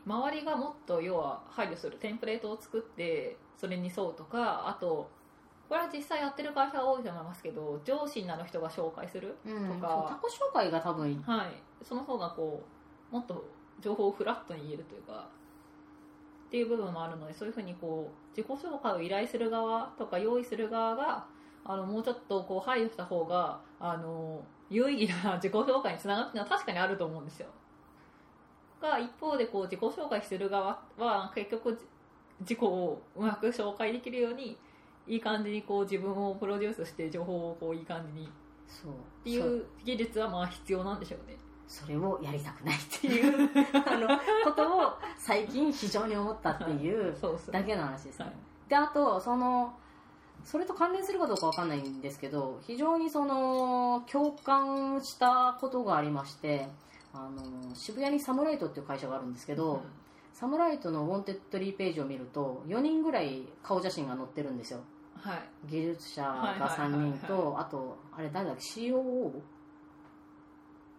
周りがもっと要は配慮するテンプレートを作ってそれに沿うとかあとこれは実際やってる会社は多いと思いますけど上司になる人が紹介する、うん、うん、とか。そう他己紹介が多分はい、その方がこうもっと情報をフラットに言えるというかっていう部分もあるのでそういうふうにこう自己紹介を依頼する側とか用意する側があのもうちょっとこう配慮した方があの有意義な自己紹介につながるっていうのは確かにあると思うんですよ。が一方でこう自己紹介する側は結局じ自己をうまく紹介できるようにいい感じにこう自分をプロデュースして情報をこういい感じに。っそう。ていう技術はまあ必要なんでしょうね。それをやりたくないっていう あのことを最近非常に思ったっていう。だけの話ですね、はい。であとそのそれと関連するかどうかわかんないんですけど非常にその共感したことがありましてあの渋谷にサムライトっていう会社があるんですけど、サムライトのウォンテッドリーページを見ると4人ぐらい顔写真が載ってるんですよ。はい。技術者がはいはいはいはい。3人とあとあれ誰だっけ？COO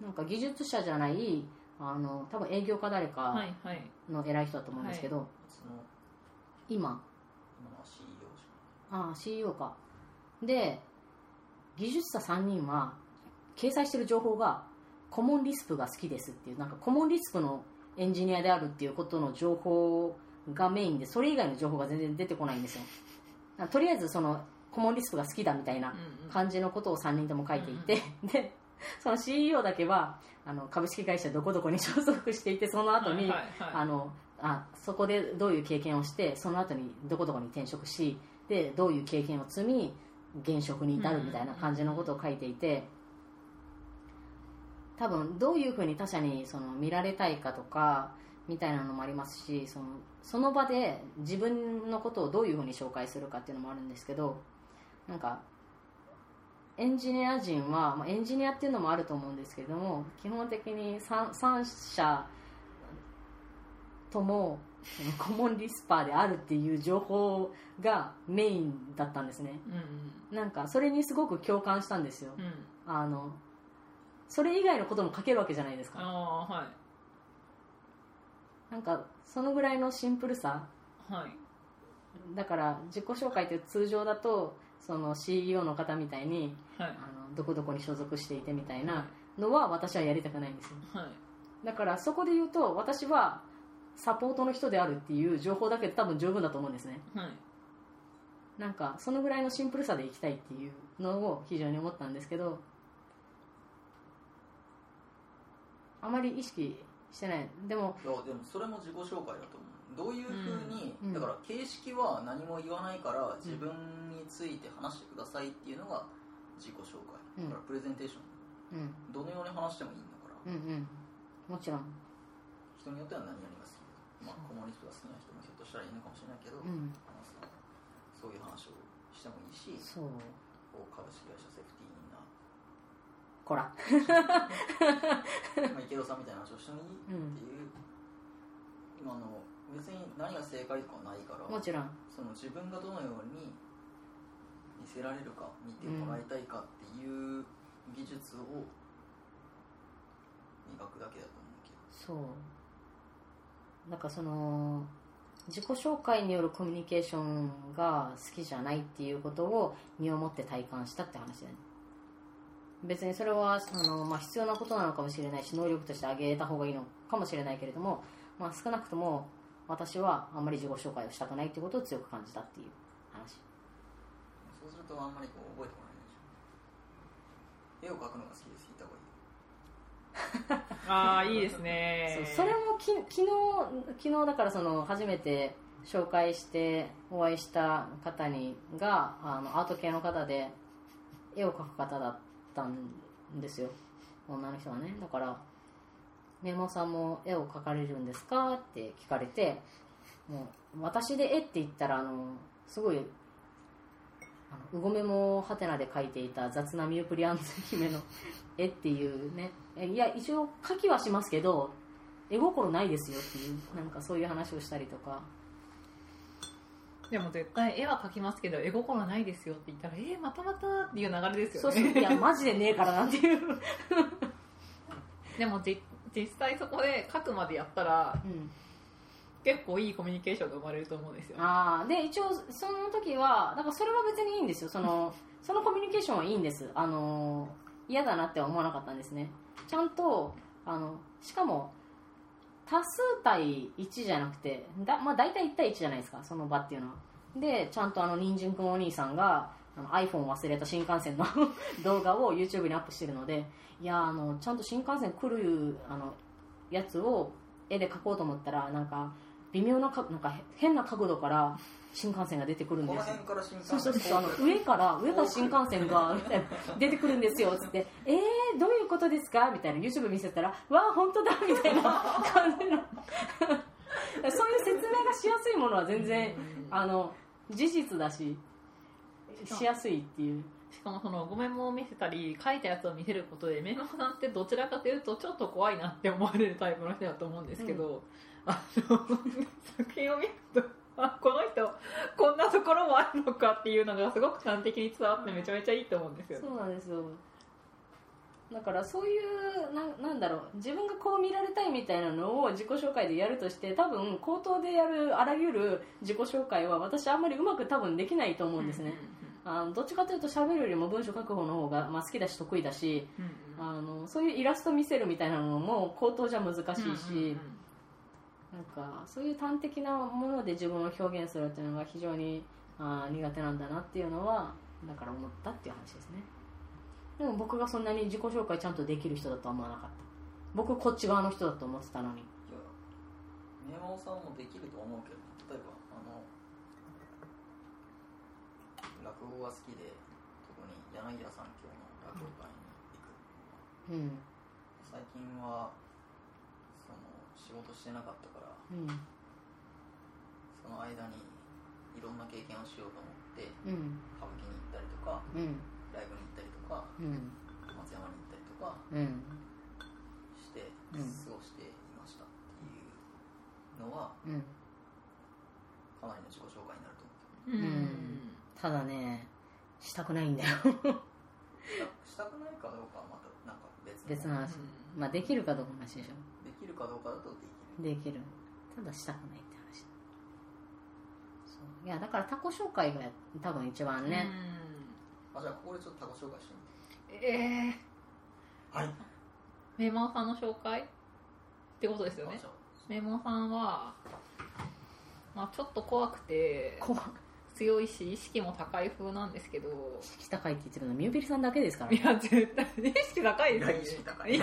なんか技術者じゃないあの多分営業か誰はかいはい。の偉い人だと思うんですけど、その今今のは CEO しああ CEO か。で技術者3人は掲載してる情報がコモンリスプが好きですっていうなんかコモンリスプのエンジニアであるっていうことの情報がメインでそれ以外の情報が全然出てこないんですよ。とりあえずそのコモンリスプが好きだみたいなうんうん。感じのことを3人とも書いていて、でその CEO だけはあの株式会社どこどこに所属していてその後に、はいはいはい。あのあそこでどういう経験をしてその後にどこどこに転職しでどういう経験を積み現職に至るみたいな感じのことを書いていて多分どういうふうに他者にその見られたいかとかみたいなのもありますしそのその場で自分のことをどういうふうに紹介するかっていうのもあるんですけどなんかエンジニア人は、まあ、エンジニアっていうのもあると思うんですけれども基本的に 3, 3社ともそ のコモンリスパーであるっていう情報がメインだったんですね。うんなんかそれにすごく共感したんですよ。うん。うんあのそれ以外のことも書けるわけじゃないですか。ああはい。なんかそのぐらいのシンプルさ。はい。だから自己紹介って通常だとその CEO の方みたいにはい。あのどこどこに所属していてみたいなのは私はやりたくないんですよ。はい。だからそこで言うと私はサポートの人であるっていう情報だけで多分十分だと思うんですね。はい。なんかそのぐらいのシンプルさでいきたいっていうのを非常に思ったんですけどあまり意識してない。でもいやでもそれも自己紹介だと思う。どういうふうに、うんだから形式は何も言わないから自分について話してくださいっていうのが自己紹介、うん。だからプレゼンテーション。うん。どのように話してもいいんだから、うんうん。もちろん。人によっては何々まあコモリストが好きな人もひょっとしたらいるのかもしれないけど、うん。そういう話をしてもいいしそう。株式会社セーフティーなこら。まあ池田さんみたいな話をしてもいいっていう、今あの別に何が正解とかはないからもちろん。その自分がどのように見せられるか見てもらいたいかっていう技術を磨くだけだと思うけど。そうなんかその自己紹介によるコミュニケーションが好きじゃないっていうことを身をもって体感したって話だね。別にそれはあの、まあ、必要なことなのかもしれないし能力として上げた方がいいのかもしれないけれども、まあ、少なくとも私はあんまり自己紹介をしたくないってことを強く感じたっていう話。そうするとあんまりこう覚えてもらえないでしょ絵を描くのが好きです言った方がいい。ああいいですねそれもき昨日昨日だからその初めて紹介してお会いした方にがあのアート系の方で絵を描く方だったんですよ女の人がねだから「宮本さんも絵を描かれるんですか?」って聞かれてもう私で絵って言ったらあのすごいあのうごめもはてなで描いていた雑なミュープリアンズ姫の絵っていうね。えいや一応描きはしますけど絵心ないですよっていうなんかそういう話をしたりとか。でも絶対絵は描きますけど絵心ないですよって言ったらえー、またまたっていう流れですそうよね。そういやマジでねえからなんていう、でもじ実際そこで書くまでやったらうん、結構いいコミュニケーションが生まれると思うんですよ。ああで一応その時はだからそれは別にいいんですよ。そのそのコミュニケーションはいいんです。あの嫌だなって思わなかったんですね。ちゃんとあのしかも多数対1じゃなくてだ、まあ、大体1対1じゃないですかその場っていうのは。でちゃんとあの人参くんお兄さんがあの iPhone 忘れた新幹線の 動画を YouTube にアップしてるのでいやあのちゃんと新幹線来るあのやつを絵で描こうと思ったらなんか微妙なかなんか変な角度から新幹線が出てくるんですそうそうそうあのこ上から上から新幹線が みたいな出てくるんですよつって「えー、どういうことですか?」みたいな YouTube 見せたら「わあ本当だ」みたいな 感じの。そういう説明がしやすいものは全然あの事実だししやすいっていう。しかもそのごめんも見せたり書いたやつを見せることでメモさんってどちらかというとちょっと怖いなって思われるタイプの人だと思うんですけど、あの作品を見るとあ この人こんなところもあるのかっていうのがすごく端的に伝わってめちゃめちゃいいと思うんですよね。そうなんですよ。だからそういうななんだろう。自分がこう見られたいみたいなのを自己紹介でやるとして多分口頭でやるあらゆる自己紹介は私あんまりうまく多分できないと思うんですね、あのどっちかというと喋るよりも文章書く方の方が、まあ、好きだし得意だしあのそういうイラスト見せるみたいなのも口頭じゃ難しいし、なんかそういう端的なもので自分を表現するっていうのが非常にあー苦手なんだなっていうのはだから思ったっていう話ですね。でも僕がそんなに自己紹介ちゃんとできる人だとは思わなかった。僕こっち側の人だと思ってたのに。いや宮本さんもできると思うけど例えばあの落語が好きで特に柳家三協の落語会に行く。うん。最近はその仕事してなかったからうん。その間にいろんな経験をしようと思ってうん。歌舞伎に行ったりとかうん。ライブに行ったりとかうん。松山に行ったりとかうん。してうん。過ごしていましたっていうのはうん。かなりの自己紹介になると思うん。ただねしたくないんだよ。うしたしたくないかどうかはまたなんか別の別の話。まあできるかどうかの話でしょ。できるかどうかだとできる。できるただしたくないって話。そう。いやだからタコ紹介が多分一番ね、あじゃあここでちょっとタコ紹介してみて。ええはい。メモさんの紹介？ってことですよね。メモさんは、まあ、ちょっと怖くて。こう強いし意識も高い風なんですけど。意識高いって言ってるのはミュービルさんだけですからいや絶対意識高いですよ。ね識高い。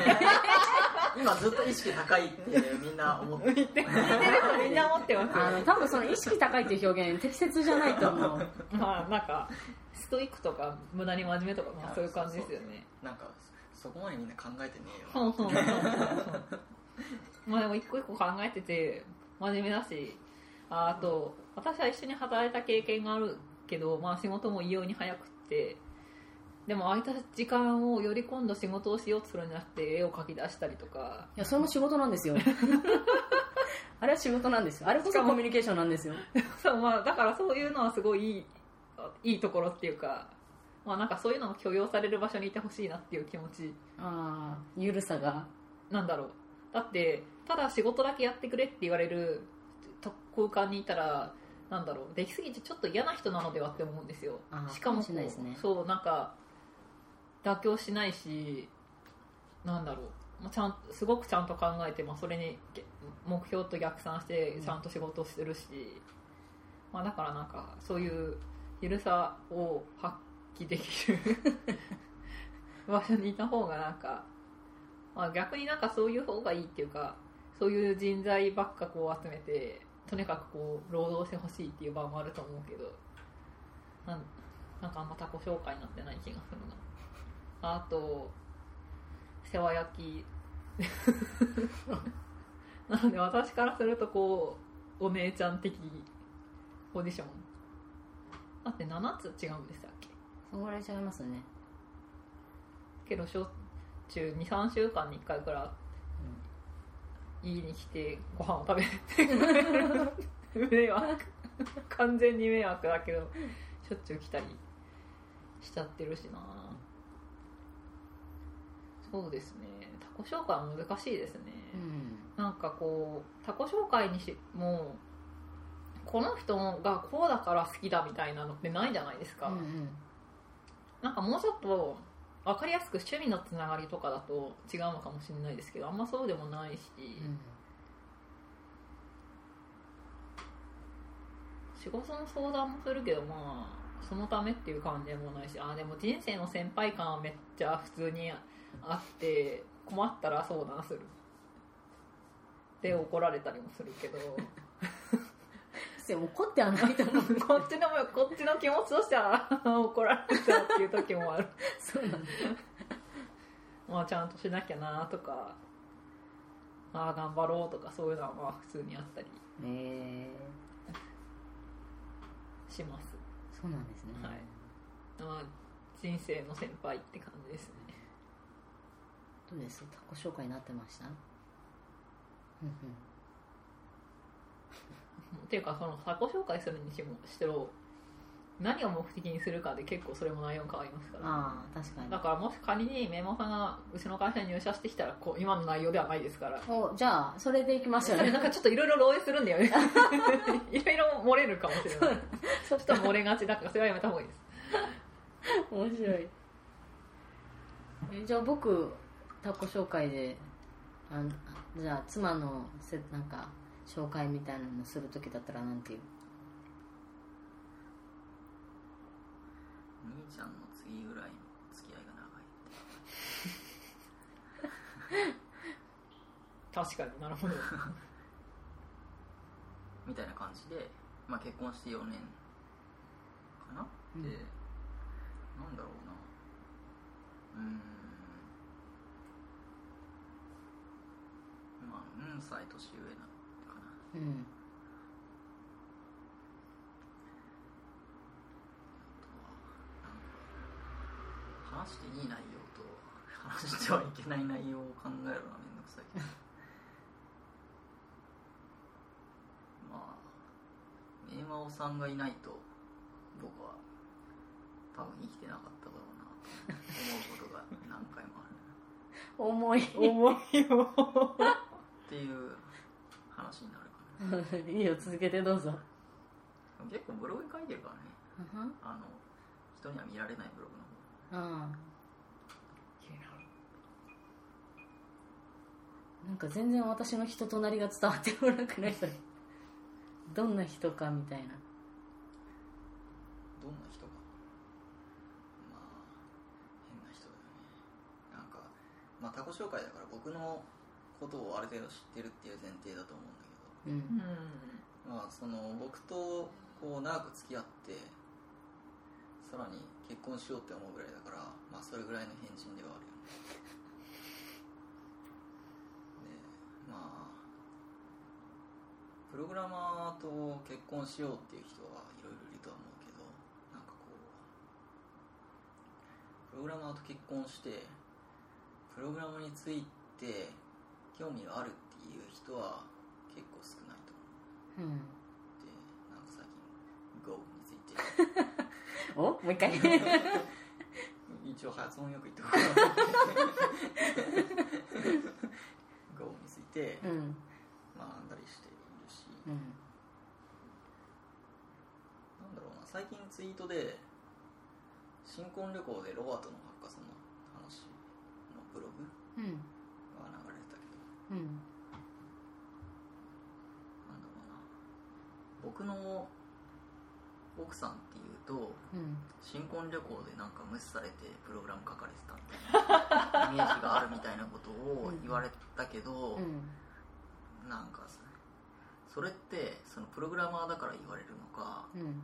今ずっと意識高いってみんな思って。言って聞いてる人みんな思ってますよ。あの多分その意識高いっていう表現適切じゃないと思う。まあなんかストイックとか無駄に真面目とか、まあ、そういう感じですよね。なんかそこまでみんな考えてねえよまあでも一個一個考えてて真面目だしああと私は一緒に働いた経験があるけど、まあ、仕事も異様に早くってでも空いた時間をより今度仕事をしようとするんじゃなくて絵を描き出したりとか。いやそれも仕事なんですよ。あれは仕事なんですよ。あれこそコミュニケーションなんですよ。そう、まあ、だからそういうのはすごいいいいいところっていうか、まあ、なんかそういうのを許容される場所にいてほしいなっていう気持ち。ああゆるさが。なんだろう。だってただ仕事だけやってくれって言われると空間にいたらなんだろう。できすぎてちょっと嫌な人なのではって思うんですよ。しかもしれないですね。そうなんか妥協しないしなんだろう。まあちゃんすごくちゃんと考えて、まあ、それにげ目標と逆算してちゃんと仕事をしてるし、まあ、だからなんかそういうゆるさを発揮できる 場所にいた方がなんか、まあ、逆になんかそういう方がいいっていうかそういう人材ばっかこう集めてとにかくこう労働してほしいっていう場もあると思うけどなんなんかあんまタコ紹介になってない気がするな。あと世話焼き。なので私からするとこうお姉ちゃん的ポジション。だって7つ違うんでしたっけ？そのぐらい違いますね。けど小中23週間に1回くらい家に来てご飯を食べて迷惑完全に迷惑だけどしょっちゅう来たりしちゃってるしな。そうですね。タコ紹介は難しいですね、うん。なんかこうタコ紹介にしてもこの人がこうだから好きだみたいなのってないじゃないですか、うんうん。なんかもうちょっと分かりやすく趣味のつながりとかだと違うのかもしれないですけどあんまそうでもないし、仕事の相談もするけどまあそのためっていう感じでもないし。あでも人生の先輩感はめっちゃ普通にあって困ったら相談する。で怒られたりもするけど。でも怒ってはないと思うこっちのこっちの気持ちとしては 怒られちゃうっていう時もある。そうなんだ。まあちゃんとしなきゃなとかああ頑張ろうとかそういうのはまあ普通にあったり。え。します。ー、そうなんですね。はい。まあ人生の先輩って感じですね。どうです？タコ紹介になってました？う んっていうかそのタコ紹介するにしてもしてろ何を目的にするかで結構それも内容変わりますから。うんああ確かに。だからもし仮にメモさんがうちの会社に入社してきたらこう今の内容ではないですから。おじゃあそれでいきますよね。なんかちょっといろいろ漏洩するんだよね。いろいろ漏れるかもしれない。ちょっと漏れがちだからそれはやめた方がいいです。面白い。えじゃあ僕タコ紹介であのじゃあ妻のせなんか紹介みたいなのする時だったらなんていう？兄ちゃんの次ぐらいの付き合いが長い 確かになるほど。みたいな感じで、まあ、結婚して4年かな、うん。でなんだろうな。うーん。まあうん歳年上なうん。話していい内容と話してはいけない内容を考えるのはめんどくさいけど。まあメイマオさんがいないと僕は多分生きてなかっただろうな。と思うことが何回もある重 い重いよっていう話になる。か いいよ続けてどうぞ。な結構ブログに書いてるからね。あの人には見られないブログの方。うんなんか全然私の人となりが伝わってこなくない？どんな人かみたいな。どんな人がまあ変な人だよね。なんかまあ他己紹介だから僕のことをある程度知ってるっていう前提だと思うんだけうん。まあその僕とこう長く付き合ってさらに結婚しようって思うぐらいだからまあそれぐらいの変人ではあるよね。でまあプログラマーと結婚しようっていう人はいろいろいるとは思うけどなんかこうプログラマーと結婚してプログラムについて興味があるっていう人は結構少ないと思う。うん。でなんか最近 Go について。お？もう一回。一応発音よく言って Go についてうん。学んだりしているし。うん。なんだろうな。最近ツイートで新婚旅行でロバートのハッカソンの話のブログうん。が流れてたけど。うんなんだろうな僕の奥さんっていうとうん新婚旅行でなんか無視されてプログラム書かれてたみたいなイメージがあるみたいなことを言われたけど、うんなんかそれってそのプログラマーだから言われるのかうん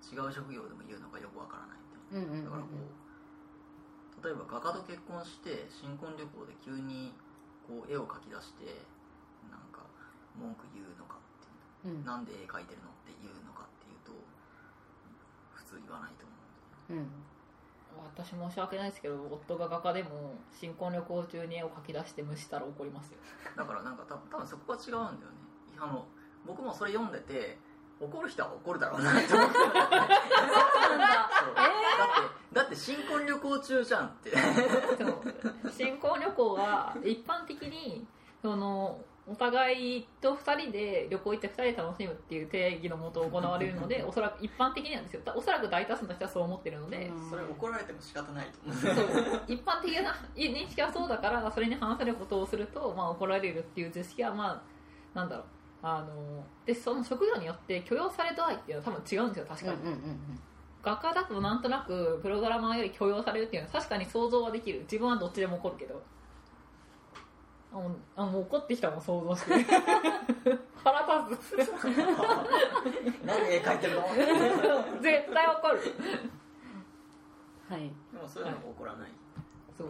違う職業でも言うのかよくわからないみたいな。うんうんだからこう例えば画家と結婚して新婚旅行で急にこう絵を描き出してなんか文句言うのかううん。なんで絵描いてるのって言うのかっていうと普通言わないと思う。うん。私申し訳ないですけど夫が画家でも新婚旅行中に絵を描き出して無視したら怒りますよ。だからなんか多分多分そこは違うんだよね。あの僕もそれ読んでて怒る人は怒るだろうなって思って。そう。だってだって新婚旅行中じゃんって。そう。新婚旅行は一般的にそのお互いと2人で旅行行って2人で楽しむっていう定義のもと行われるのでおそらく一般的になんですよ。おそらく大多数の人はそう思ってるので、うん。それ怒られても仕方ないと思う。そう。一般的な認識はそうだからそれに反することをすると、まあ、怒られるっていう図式はまあなんだろう。あのでその職業によって許容され度合いっていうのは多分違うんですよ確かに、うんうん。画家だとなんとなくプログラマーより許容されるっていうのは確かに想像はできる。自分はどっちでも怒るけどあもうあもう怒ってきたの想像して。腹立つ。何絵描いてるの？絶対怒る。はい。でもそういうのも怒らない、そう。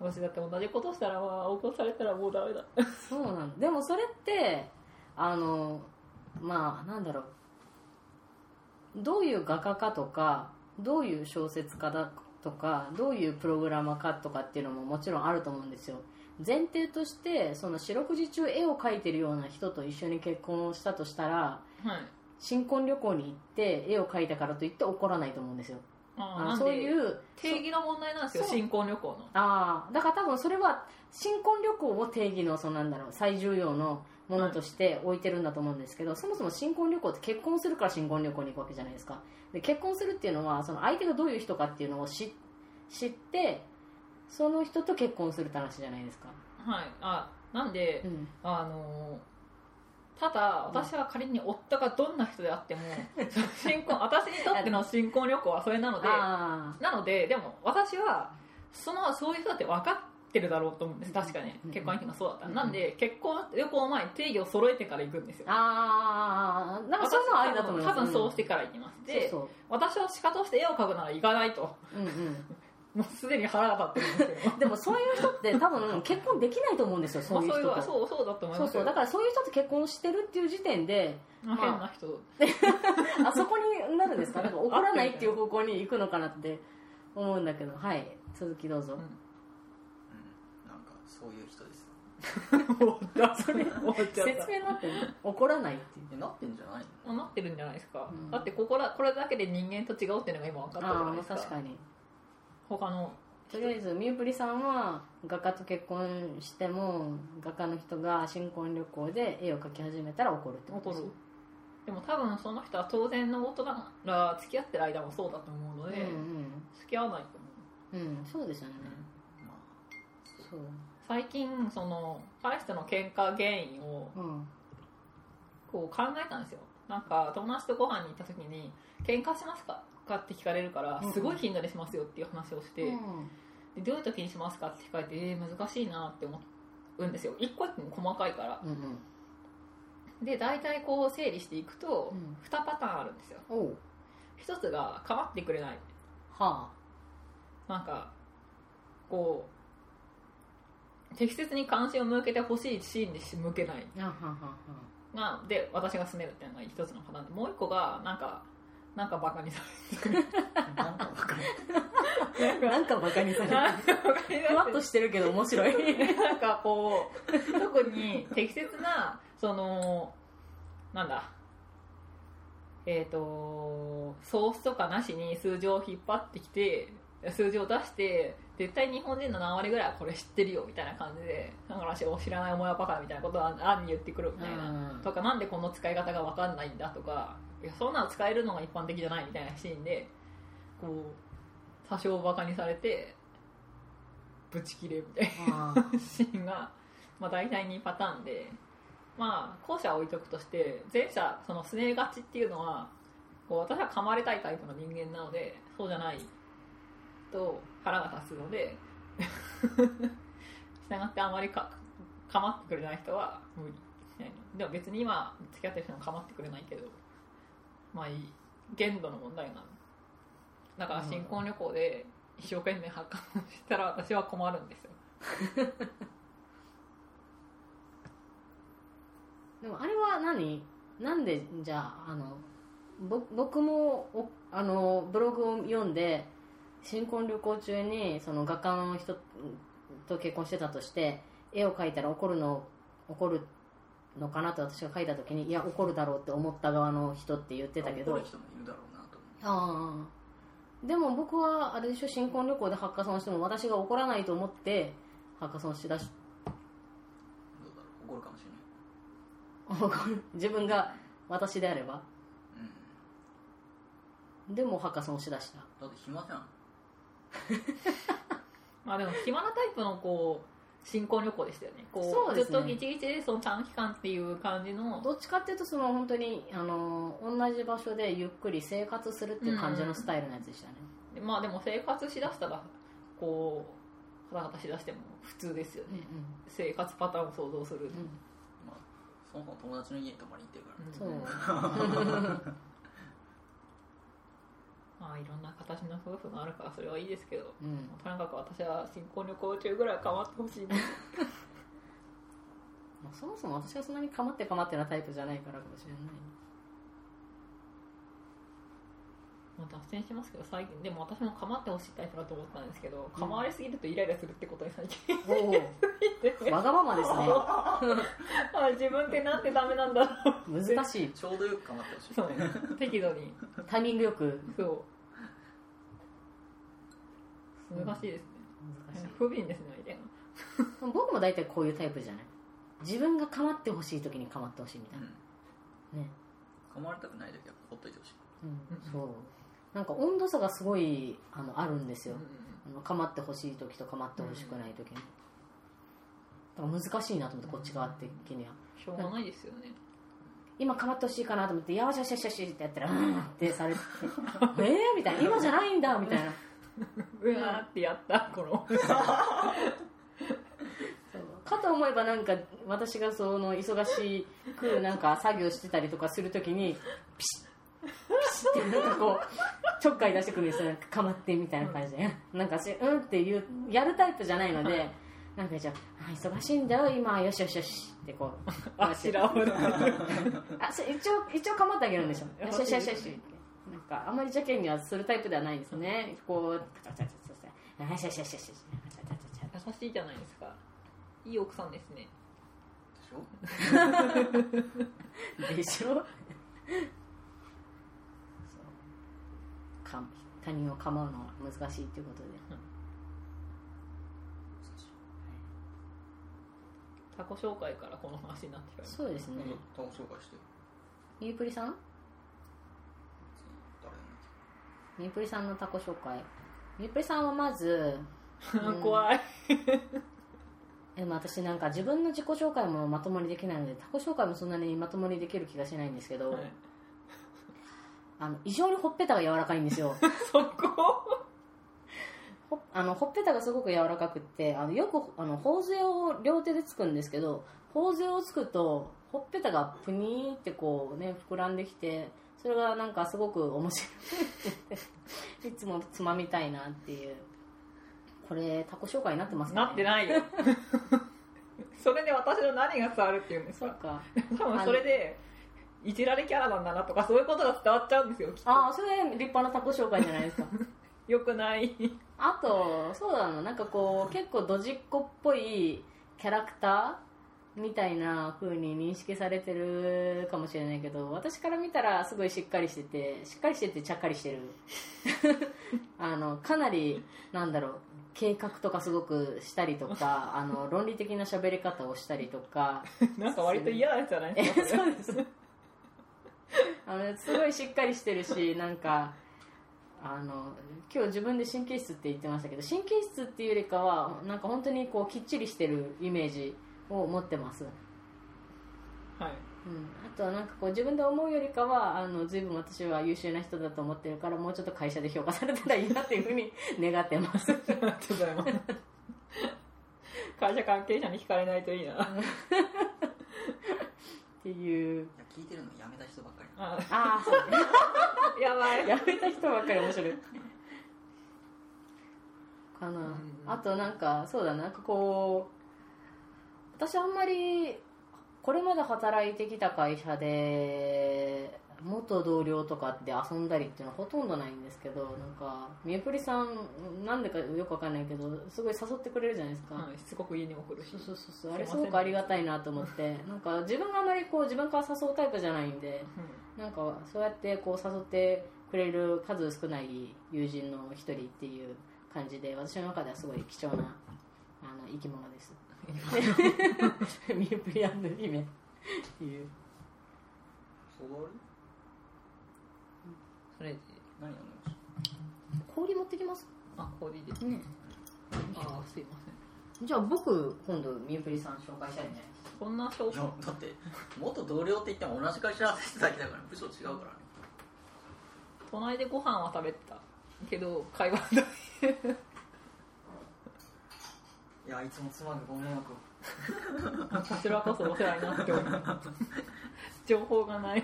私だって同じことしたらまあ起こされたらもうダメだ。そうなの。でもそれってあのまあなんだろう。どういう画家かとかどういう小説家だとかどういうプログラマーかとかっていうのももちろんあると思うんですよ。前提としてその四六時中絵を描いてるような人と一緒に結婚をしたとしたらはい。新婚旅行に行って絵を描いたからといって怒らないと思うんですよ。あそういう定義の問題なんですよ新婚旅行の。ああだから多分それは新婚旅行を定義のそのなんだろう最重要のものとして置いてるんだと思うんですけど、そもそも新婚旅行って結婚するから新婚旅行に行くわけじゃないですか。で結婚するっていうのはその相手がどういう人かっていうのを知知ってその人と結婚するって話じゃないですか、はい。あなんで、うん、あのただ私は仮に夫がどんな人であっても 新婚私にとっての新婚旅行はそれなのであなのででも私はそのそういう人だって分かってるだろうと思うんです。確かに。うん。結婚相手がそうだった。らうん。なんで結婚旅行前に定義を揃えてから行くんですよ。ああなんかそういうのはありだと思います。多分そうしてから行きますでそう私は仕方として絵を描くなら行かないと。そううんうん。もうすでに腹が立ってるんですけど。でもそういう人って多分結婚できないと思うんですよ そういうまあ人と。そうそうそうだと思いそうますよ。そう。だからそういう人と結婚してるっていう時点でまあ変な人。あそこになるんですか？なんか怒らないっていう方向に行くのかなって思うんだけど。はい。続きどうぞ、うんそういう人です。説明なってる怒らないっていうなってんじゃないなってるんじゃないですか、うんだってここらこれだけで人間と違うっていうのが今分かったじゃないですか確かに他のとりあえずみゆぷりさんは画家と結婚しても画家の人が新婚旅行で絵を描き始めたら怒るってことでするでも多分その人は当然の大人が付き合ってる間もそうだと思うので、うん付き合わないと思ううん、そうですよねまあそう最近その彼氏との喧嘩原因をうんこう考えたんですよ。なんか友達とご飯に行った時に「喧嘩しますか?」かって聞かれるからうん。すごい頻度でしますよっていう話をして、うん。でどういう時にしますかって聞かれてえー、難しいなって思うんですよ。一個一個細かいから。うんうん。で大体こう整理していくとうん。2パターンあるんですよ。おう。一つが構ってくれない。はなんかこう適切に関心を向けてほしいシーンで向けない。がで私が拗ねるっていうのが一つのパターンでもう一個がなんかなんかバカにされてなんかわかる。はなんかバカにされてなんかバカにふわってとしてるけど面白い。なんかこう特に適切なそのなんだ。えっ、とソースとかなしに数字を引っ張ってきて数字を出して絶対日本人の何割ぐらいはこれ知ってるよみたいな感じでだから知らないお前はバカみたいなことを案に言ってくるみたいな、うん。とかなんでこの使い方が分かんないんだとか。いやそんなの使えるのが一般的じゃないみたいなシーンでこう多少バカにされてブチ切れみたいなあシーンが、まあ、大体2パターンで、まあ、後者は置いとくとして前者そのすねがちっていうのはこう私は噛まれたいタイプの人間なのでそうじゃないと腹が立つのでしたがってあまりか構ってくれない人は無理でも別に今付き合ってる人も構ってくれないけどまあいい限度の問題なのだから新婚旅行で一生懸命発汗したら私は困るんですよ。でもあれは何？なんでじゃああのぼ僕もおあのブログを読んで新婚旅行中にその画家の人と結婚してたとして絵を描いたら怒るの怒るのかなと私が書いた時にいや怒るだろうって思った側の人って言ってたけど。怒る人もいるだろうなとああ。でも僕はあれでしょ新婚旅行でハッカソンしても私が怒らないと思ってハッカソンしだしどうだろう？怒るかもしれない。怒る。自分が私であれば。うん。でもハッカソンをしだした。だって暇じゃん まあでも暇なタイプのこう新婚旅行でしたよね。こそうですね。ずっとギチギチでその短期間っていう感じの。どっちかっていうとその本当にあの同じ場所でゆっくり生活するっていう感じのスタイルのやつでしたね、でまあでも生活しだしたらこうカタカタしだしても普通ですよね、生活パターンを想像する、うん。まあそもそも友達の家に泊まりに行ってるからね。そう まあいろんな形の夫婦があるからそれはいいですけどうん。とにかく私は新婚旅行中ぐらい構ってほしいな。まあそもそも私はそんなに構って構ってなタイプじゃないからかもしれないもう脱線しますけど最近でも私も構ってほしいタイプだと思ったんですけど構われすぎるとイライラするってことに最近おおわがままですね。あ自分ってなんてダメなんだろう難しい。ちょうどよく構ってほしい。そう。適度に。タイミングよく。そう。難しいですね、難しい。不憫ですねみたいな僕も大体こういうタイプじゃない。自分が構ってほしい時に構ってほしいみたいな、ね、構われたくない時はほっといてほしい。うん、そうなんか温度差がすごいあのあるんですよ、うんあの構ってほしい時と構ってほしくない時に、だから難しいなと思ってこっち側的には。しょうがないですよね。今構ってほしいかなと思って「よしよしよしよし」ってやったら「うん」ってされて「えー?」みたいな「今じゃないんだ」みたいな。うわーってやったこの。かと思えばなんか私がその忙しくなんか作業してたりとかするときにピシッピシってなんかこうちょっかい出してくるんですよ。かまってみたいな感じで。なんかしうんっていうやるタイプじゃないので なんかじゃあ忙しいんだよ今。よしよしよしってこうあしらぶあそ一応一応かまってあげるんでしょよしよしよしよし。なんかあんまり邪険にはするタイプではないんですね。こうカチャカチャカチャカチャよしよしよしよしよしカチャカチャカチャ優しいじゃないですか。いい奥さんですね。でしょ？でしょ？か他人を構うのは難しいということで、タコ紹介からこの話になってからそうですね。うん。他を紹介してみゆぷりさん？ゆぷりさんのタコ紹介。みゆぷりさんはまず うん。怖い。でも私なんか自分の自己紹介もまともにできないのでタコ紹介もそんなにまともにできる気がしないんですけど、はいあの異常にほっぺたが柔らかいんですよ。そこ？ほあのほっぺたがすごく柔らかくってあのよくあの頬杖を両手でつくんですけど頬杖をつくとほっぺたがプニーってこうね膨らんできてそれがなんかすごく面白い。いつもつまみたいなっていう。これタコ紹介になってますか、ね、なってないよ。それで私の何が伝わるっていうんですか？多分それでいじられキャラなんだなとかそういうことが伝わっちゃうんですよきっと。ああそれ立派なタコ紹介じゃないですか。よくない。あとそうだななんかこう結構ドジっ子っぽいキャラクターみたいな風に認識されてるかもしれないけど私から見たらすごいしっかりしててしっかりしててちゃっかりしてる。あのかなりなんだろう計画とかすごくしたりとか あの論理的な喋り方をしたりとか。なんか割と嫌じゃないですかそうですあのすごいしっかりしてるしなんかあの今日自分で神経質って言ってましたけど神経質っていうよりかはなんか本当にこうきっちりしてるイメージを持ってます、うん、はいあとはなんかこう自分で思うよりかはあの随分私は優秀な人だと思ってるからもうちょっと会社で評価されたらいいなっていうふうに 願ってます。ありがとうございます。会社関係者に聞かれないといいな。っていう。いや聞いてるのやめた人ばっかりあああそうね。やばい。やめた人ばっかり面白い。かな、ん。あとなんかそうだななんかこう私あんまりこれまで働いてきた会社で元同僚とかで遊んだりっていうのはほとんどないんですけどなんかみゆぷりさんなんでかよくわかんないけどすごい誘ってくれるじゃないですか、はいしつこく家にも来るし。そうそうそうそう。あれすごくありがたいなと思って。なんか自分があまりこう自分から誘うタイプじゃないんでなんかそうやってこう誘ってくれる数少ない友人の一人っていう感じで私の中ではすごい貴重なあの生き物です。ミュープリアンド姫っていうそわるそれで何やねん氷持ってきます？あ氷でね。あすいません。じゃあ僕今度ミュープリさん紹介したいねこんな紹いやだって元同僚って言っても同じ会社で働いてただけだから部署違うから。ね隣でご飯は食べてた。けど会話だい。やいつも妻がご迷惑を。こちらこそお世話になっております。情報がない。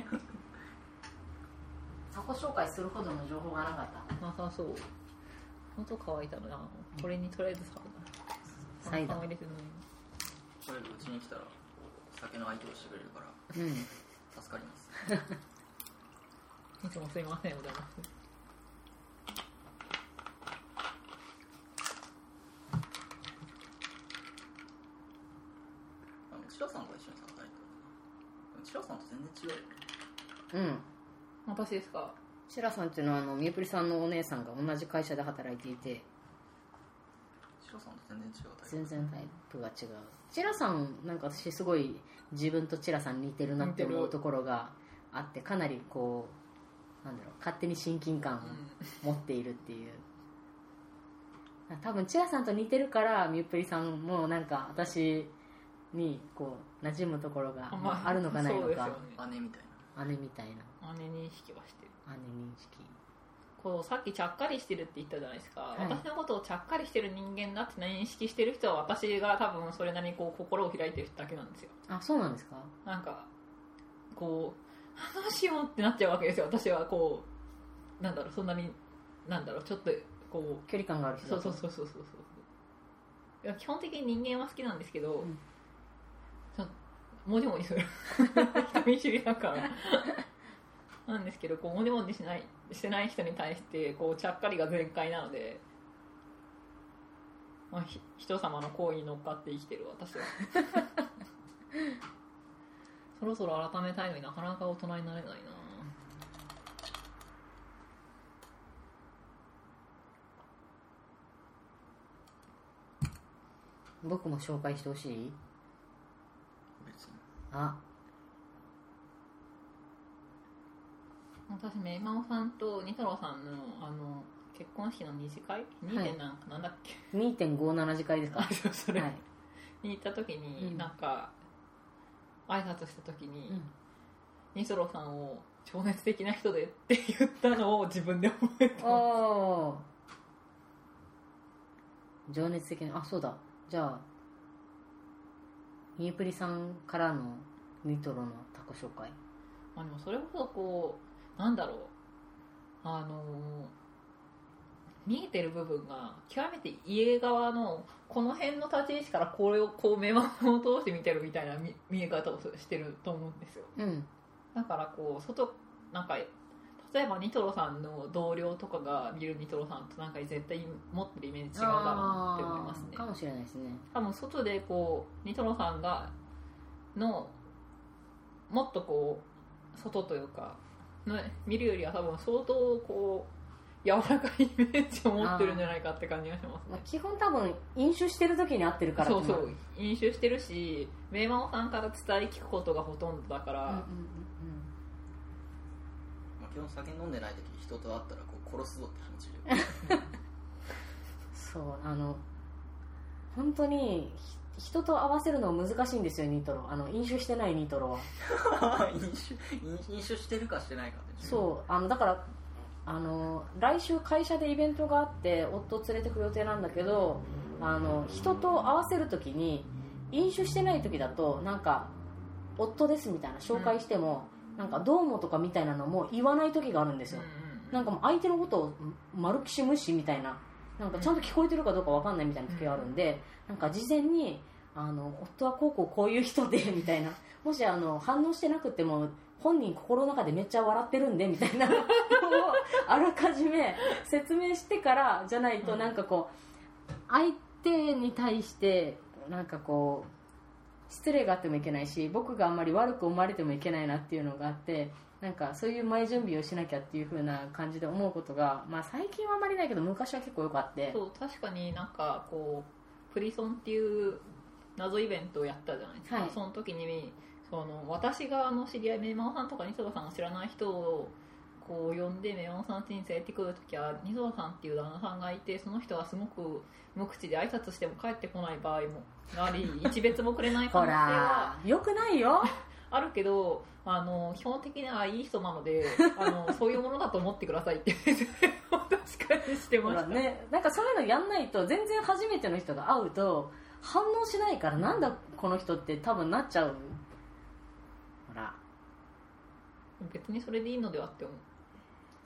タコ紹介するほどの情報がなかった。なさそう。喉乾いたのな。これにとりあえずサウナサイダー。入れてないこれうちに来たら酒の相手をしてくれるからうん。助かります。いつもすいませんお邪魔して。あのチラさんと一緒に働いてたのチラさんと全然違うよね。うん。私ですか？シラさんっていうのはあのミュープリさんのお姉さんが同じ会社で働いていて全然タイプ。が違う。チラさんなんか私すごい自分とチラさん似てるなって思うところがあってかなりこうなんだろう勝手に親近感を持っているっていう。多分チラさんと似てるからミュープリさんもなんか私にこう馴染むところがあまああるのかないのか、そうですよね。姉みたいな。姉みたいな姉認識はしてる。姉認識こうさっきちゃっかりしてるって言ったじゃないですか、い。私のことをちゃっかりしてる人間だって認識してる人は私が多分それなりにこう心を開いてるだけなんですよ。あそうなんですか？なんかこうどうしようってなっちゃうわけですよ。私はこうなんだろうそんなになんだろうちょっとこう距離感がある人そうそうそうそうそう。基本的に人間は好きなんですけど、んちょもじもじする。人見知りだから。なんですけどこうもじもじしないしてない人に対してこうちゃっかりが全開なので、まあ、ひ人様の行為に乗っかって生きてる私は。そろそろ改めたいのになかなか大人になれないな。僕も紹介してほしい？別に。あ私めいまおさんとニトロさんのあの結婚式の二次会？二はい。点なんかなんだっけ、2.57次会ですか？あそうそれ、はい、に行った時に、うん。なんか挨拶した時に、うん。ニトロさんを情熱的な人でって言ったのを自分で覚えてます。おー。情熱的なあそうだ。じゃあニープリさんからのニトロのタコ紹介。まあでもそれこそこうなんだろう。あの見えてる部分が極めて家側のこの辺の立ち位置からこれをこう目線を通して見てるみたいな見見え方をしてると思うんですよ。うん。だからこう外なんか例えばニトロさんの同僚とかが見るニトロさんとなんか絶対持ってるイメージ違うだろうなって思いますね。かもしれないですね。多分外でこうニトロさんがのもっとこう外というかの見るよりは多分相当こう柔らかいイメージを持ってるんじゃないかって感じがしますまあね基本多分飲酒してる時に会ってるからそうそう飲酒してるし名馬さんから伝え聞くことがほとんどだから、うんうんうんまあ、基本酒飲んでない時人と会ったらこう殺すぞって気持ちで。そうあの本当にひ人と合わせるの難しいんですよニトロ。あの飲酒してないニトロは。飲酒飲飲酒してるかしてないかって。そう。あのだからあの来週会社でイベントがあって夫を連れてく予定なんだけどあの人と合わせる時に飲酒してない時だとなんか夫ですみたいな紹介しても、なんかどうもとかみたいなのも言わない時があるんですよ、なんかもう相手のことを丸きし無視みたいななんかちゃんと聞こえてるかどうかわかんないみたいな時があるんで、なんか事前にあの夫はこうこうこういう人でみたいな。もしあの反応してなくても本人心の中でめっちゃ笑ってるんでみたいな。の をあらかじめ説明してからじゃないとうんなんかこう相手に対してなんかこう失礼があってもいけないし僕があんまり悪く思われてもいけないなっていうのがあってなんかそういう前準備をしなきゃっていう風な感じで思うことが、まあ、最近はあんまりないけど昔は結構よくあって。そう確かになんかこうプリソンっていう謎イベントをやったじゃないですか、はい。その時にその私があの知り合いメイマオさんとかニソロさんが知らない人をこう呼んでメイマオさん家に連れてくる時はニソロさんっていう旦那さんがいてその人はすごく無口で挨拶しても帰ってこない場合もあり一別もくれない可 ほ能性はらよくないよ。あるけどあの基本的にはいい人なので あのそういうものだと思ってくださいって確かにしてほました、らねなんかそういうのやんないと全然初めての人が会うと反応しないからなんだこの人って多分なっちゃうほら。別にそれでいいのではって思う。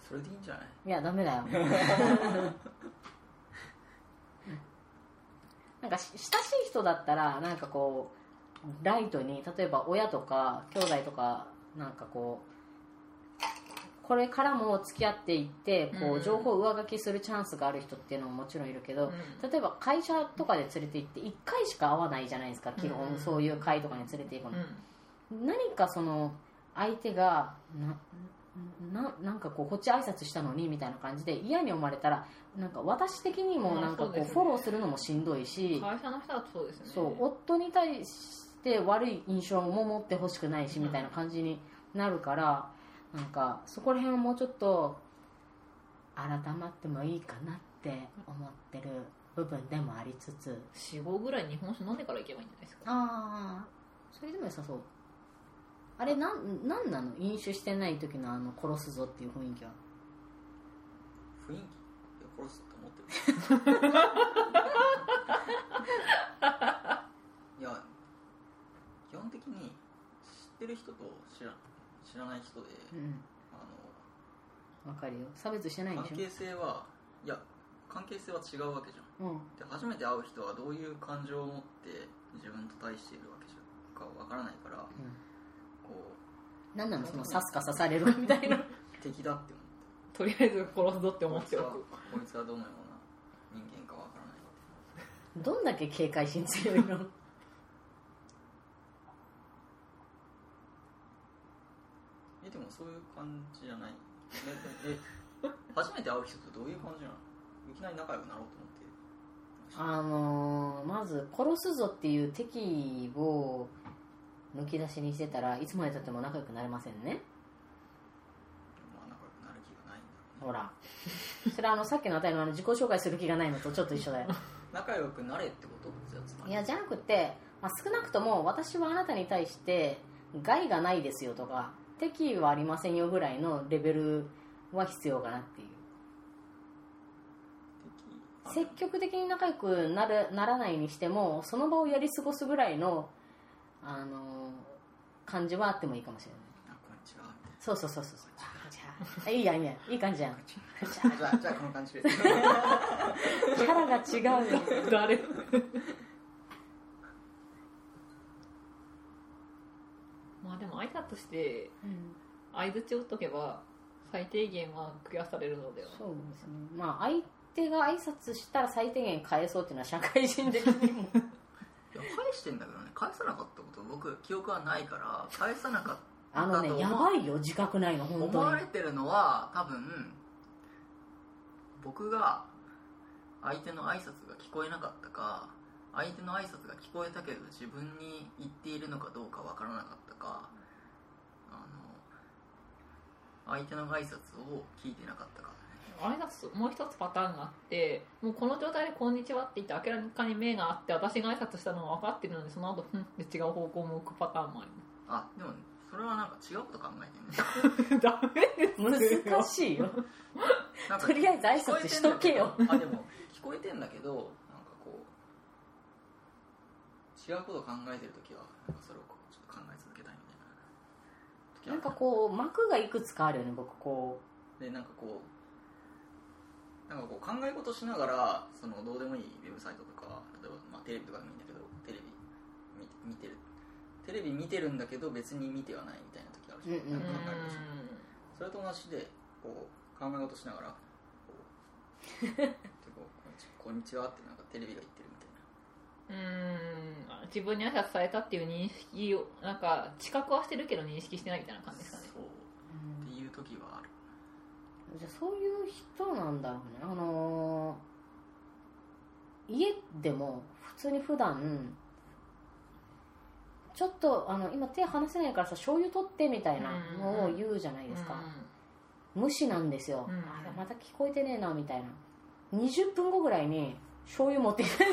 それでいいんじゃない？いやダメだよ。なんかし親しい人だったらなんかこうライトに例えば親とか兄弟とかなんかこうこれからも付き合っていってこう情報上書きするチャンスがある人っていうのももちろんいるけど、例えば会社とかで連れて行って1回しか会わないじゃないですか基本うんそういう会とかに連れて行くの。うん、何かその相手がなななんかこうこっち挨拶したのにみたいな感じで嫌に思われたらなんか私的にもなんかこうフォローするのもしんどいし会社の人だとそうですね。そう夫に対して悪い印象も持ってほしくないしみたいな感じになるからなんかそこら辺はもうちょっと改まってもいいかなって思ってる部分でもありつつ。45ぐらい日本酒飲んでから行けばいいんじゃないですか？ああそれでも良さそう。あれなんなんなの？飲酒してない時のあの殺すぞっていう雰囲気は。雰囲気？いや殺すと思ってる いや基本的に知ってる人と知ら知知らない人で、うん。あわかるよ。差別してないんでしの関係性はいや関係性は違うわけじゃん。ょうん。で初めて会う人はどういう感情を持って自分と対しているわけじゃかわからないからこう何なの？その刺すか刺されるかみたいな。敵だってとりあえず殺すぞって思っておく。こいつはどのような人間かわからないってどんだけ警戒心強いのえでもそういう感じじゃない。ええ初めて会う人ってどういう感じなの？いきなり仲良くなろうと思って。あのーまず殺すぞっていう敵を抜き出しにしてたらいつまでたっても仲良くなれませんね。まあ仲良くなる気がないんだろうね。ほら。それはあのさっきのあたりのあの自己紹介する気がないのとちょっと一緒だよ。仲良くなれってこと？いやじゃなくて、まあ、少なくとも私はあなたに対して害がないですよとか敵意はありませんよぐらいのレベルは必要かなっていう。敵。積極的に仲良くなるならないにしてもその場をやり過ごすぐらいの、あのー感じはあってもいいかもしれない。そうそうそうそうあじゃあいいやんいいやん。いい感じやん。なじゃあじゃあこの感じでキャラが違うよ。誰？あでも挨拶して相づち打っとけば最低限はクリアされるのでは。そうですね。まあ相手が挨拶したら最低限返そうっていうのは社会人的にも。いや返してんだけどね。返さなかったこと僕記憶はないから返さなかったあのねやばいよ自覚ないの本思当に。われてるのは多分僕が相手の挨拶が聞こえなかったか相手の挨拶が聞こえたけど自分に言っているのかどうかわからなかったかあの相手の挨拶を聞いてなかったか。挨拶もう一つパターンがあってもうこの状態で「こんにちは」って言って明らかに目があって私が挨拶したのが分かってるのでその後ふんって違う方向を向くパターンもありあでもそれはなんか違うこと考えてるね。ま すダメです難しいよ。とりあえず挨拶しとけよ。あでも聞こえてんだけど違うこと考えてる時はなんかそれをちょっと考え続けたいみたいななんかこう幕がいくつかあるよね僕こでなんかこうなんかこう考え事しながらそのどうでもいいウェブサイトとか例えば、まあ、テレビとかでもいいんだけどテレビ見見てる。テレビ見てるんだけど別に見てはないみたいな時あるじゃん,、うんうんなんか考え事しそれと同じでこう考え事しながらこう でこうこんにちはってなんかテレビが言ってるうーん自分に挨拶されたっていう認識をなんか知覚はしてるけど認識してないみたいな感じですかね。そう。っていう時はある。うじゃあそういう人なんだ。ろうねあのー家でも普通に普段ちょっとあの今手離せないからさ醤油取ってみたいなのを言うじゃないですか、無視なんですよ、うん。あまた聞こえてねえなみたいな。20分後ぐらいに醤油持ってきて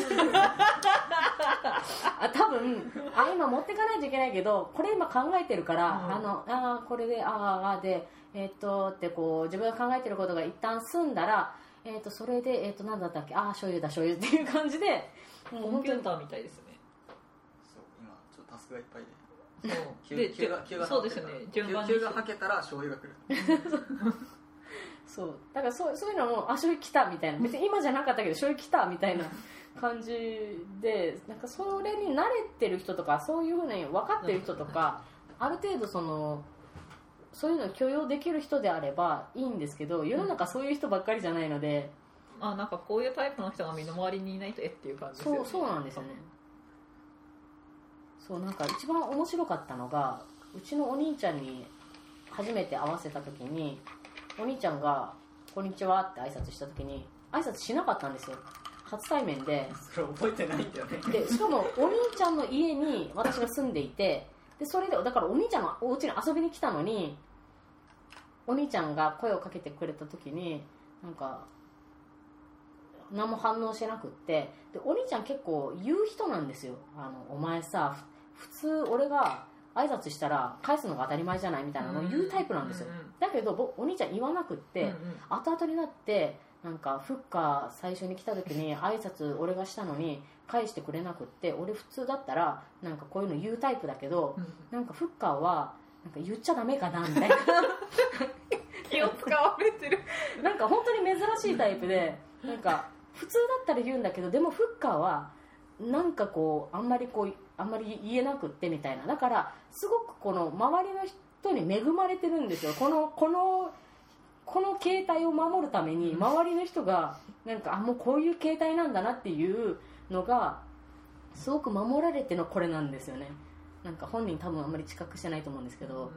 あ多分あ今持ってかないといけないけどこれ今考えてるから、うん。あのあーこれであーあーでえーっとってこう自分が考えてることが一旦済んだらえーっとそれでえーっと何だったっけ？ああ醤油だ醤油っていう感じでもうコン本当にピューターみたいですね。そう今ちょっとタスクがいっぱいで。そう。急で急が急がそうですよね順番に。急がはけたら醤油が来る そう。だからそうそういうのもあ醤油来たみたいな。別に今じゃなかったけど醤油来たみたいな 感じでなんかそれに慣れてる人とかそういうふうに分かってる人とかある程度そのそういうのを許容できる人であればいいんですけど世の中そういう人ばっかりじゃないので、あなんかこういうタイプの人が身の回りにいないとえっていう感じですよね。そうそうなんですよね。そうなんか一番面白かったのがうちのお兄ちゃんに初めて会わせた時にお兄ちゃんが「こんにちは」って挨拶した時に挨拶しなかったんですよ。初対面で。それ覚えてないんだよね。でしかもお兄ちゃんの家に私が住んでいてでそれでだからお兄ちゃんのお家に遊びに来たのにお兄ちゃんが声をかけてくれた時になんか何も反応してなくってでお兄ちゃん結構言う人なんですよ。あのお前さふ普通俺が挨拶したら返すのが当たり前じゃないみたいなのを言うタイプなんですよ。うんうん。だけどぼお兄ちゃん言わなくって、うんうん。後々になってなんかフッカ最初に来た時に挨拶俺がしたのに返してくれなくって俺普通だったらなんかこういうの言うタイプだけどうん。なんかフッカーはなんか言っちゃダメかなみたいな。気を使われてる。なんか本当に珍しいタイプでなんか普通だったら言うんだけどでもフッカーはなんかこうあんまりこうあんまり言えなくってみたいな。だからすごくこの周りの人に恵まれてるんですよ。このこのこの携帯を守るために周りの人がなんかあもうこういう携帯なんだなっていうのがすごく守られてのこれなんですよね。なんか本人多分あんまり知覚してないと思うんですけど、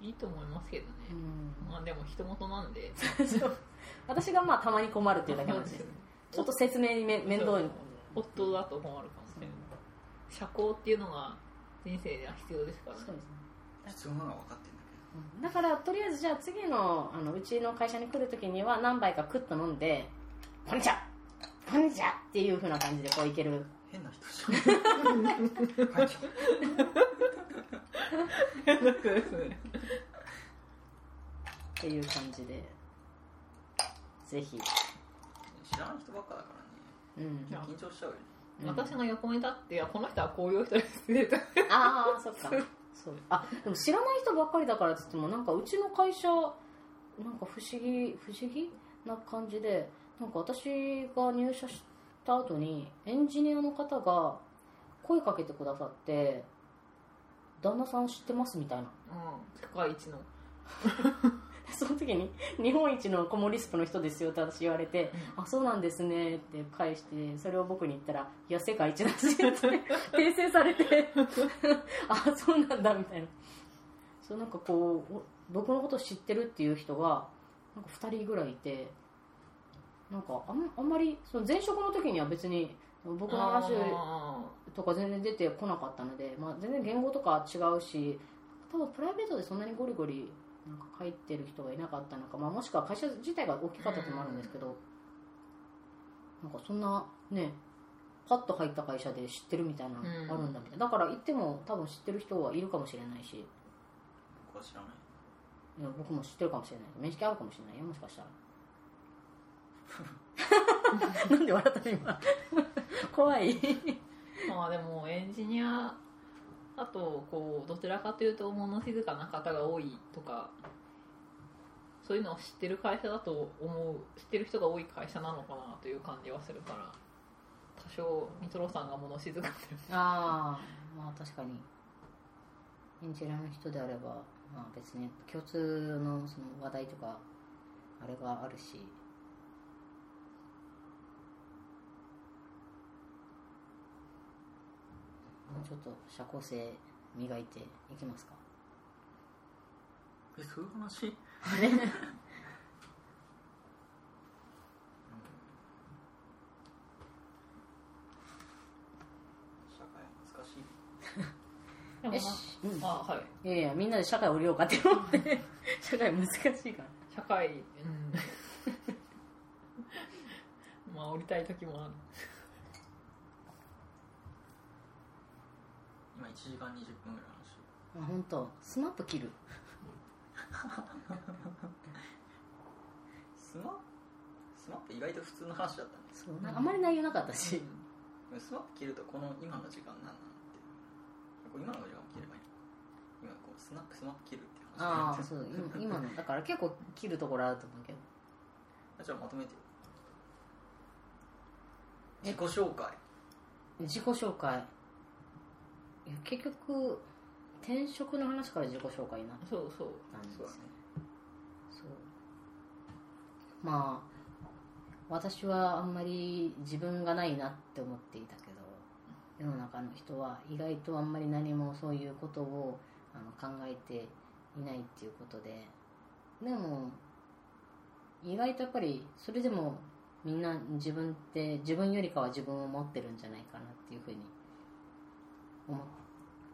いいと思いますけどね、うん。まあでも人事なんで。私がまあたまに困るっていうだけなんですよちょっと説明にめ面倒に。夫だと困るかもしれない社交っていう。のが人生では必要ですからねそう。ですね必要なのは分かってるんだけだからとりあえずじゃあ次のあのうちの会社に来るときには何杯かクッと飲んで「こんにちはこんにちは!」っていう風な感じでこういける。ど変な人。じゃんはいっていう感じでぜひ、知らない人ばっかだからね。うん、や緊張しちゃうよね。うん。私が横に立っていやこの人はこういう人ですってああ そっか。そう。あでも知らない人ばっかりだからって言ってもなんかうちの会社なんか不思議不思議な感じでなんか私が入社した後にエンジニアの方が声かけてくださって「旦那さん知ってます?」みたいな。うん。世界一の その時に「日本一のコモリスプの人ですよ」って私言われて「あそうなんですね」って返してそれを僕に言ったら「いや世界一だし」って 訂正されて「あそうなんだ」みたいな。そうなんかこうお僕のことを知ってるっていう人がなんか2人ぐらいいてなんかあんあんまりその前職の時には別に僕の話あとか全然出てこなかったので、まあ、全然言語とか違うし多分プライベートでそんなにゴリゴリなんか書いてる人がいなかったのか、まあ、もしくは会社自体が大きかったってのもあるんですけど、なんかそんなねパッと入った会社で知ってるみたいなのうん。あるんだみたいな、だから行っても多分知ってる人はいるかもしれないし。僕は知らない。いや僕も知ってるかもしれない。面識あるかもしれないよもしかしたら。なんで笑ったの今。怖い。まあでもエンジニアあとこうどちらかというと物静かな方が多いとかそういうのを知ってる会社だと思う知ってる人が多い会社なのかなという感じはするから多少ミトロさんが物静かで。ああまあ確かに。エンジニアの人であれば、まあ、別に共通のその話題とかあれがあるしもうちょっと社交性磨いていきますか？えそういう話？あれ？司会難しい。でもなよし、うん、あはい。いやいやみんなで司会降りようかって思って。司会難しいから。司会。うん。まあ降りたい時もある今1時間20分ぐらい話してあ本当。スマップ切る。スマスマップ意外と普通の話だったんですそうなんかあんまり内容なかったし、スマップ切るとこの今の時間何なんって今の時間も切ればいい今こうスマップスマップ切るって話。ああそう今今の。だから結構切るところあると思うけど。じゃあまとめて自己紹介。自己紹介いや結局転職の話から自己紹介になっそうそう。たんですよそうだね。そう。まあ私はあんまり自分がないなって思っていたけど世の中の人は意外とあんまり何もそういうことをあの考えていないっていうことででも意外とやっぱりそれでもみんな自分って自分よりかは自分を持ってるんじゃないかなっていうふうに思っ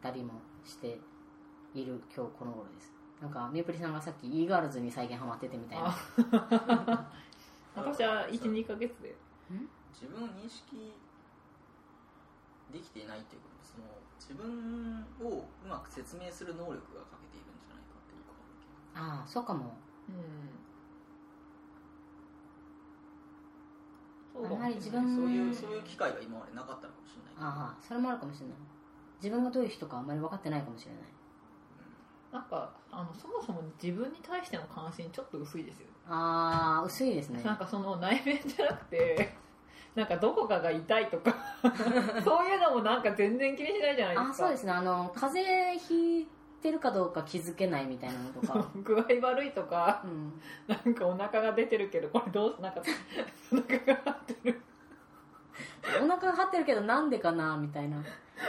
たりもしている今日この頃です。なんかみゆぷりさんがさっき e ガールズに再現ハマっててみたいな。あ。私は12ヶ月で。自分を認識できていないっていうことその自分をうまく説明する能力が欠けているんじゃないかっていうか。ああそうかも。うん。あんまり自分そういうそういう機会が今までなかったのかもしれないああそれもあるかもしれない自分がどういう人かあんまり分かってないかもしれない。なんかあのそもそも自分に対しての関心ちょっと薄いですよ、あー薄いですね。なんかその内面じゃなくて なんかどこかが痛いとか そういうのもなんか全然気にしないじゃないですか。あそうですね。あの風邪ひいてるかどうか気づけないみたいなのとか、具合悪いとかうん、なんかお腹が出てるけどこれどうなんかお腹が張ってる お腹が張ってるけどなんでかなみたいな。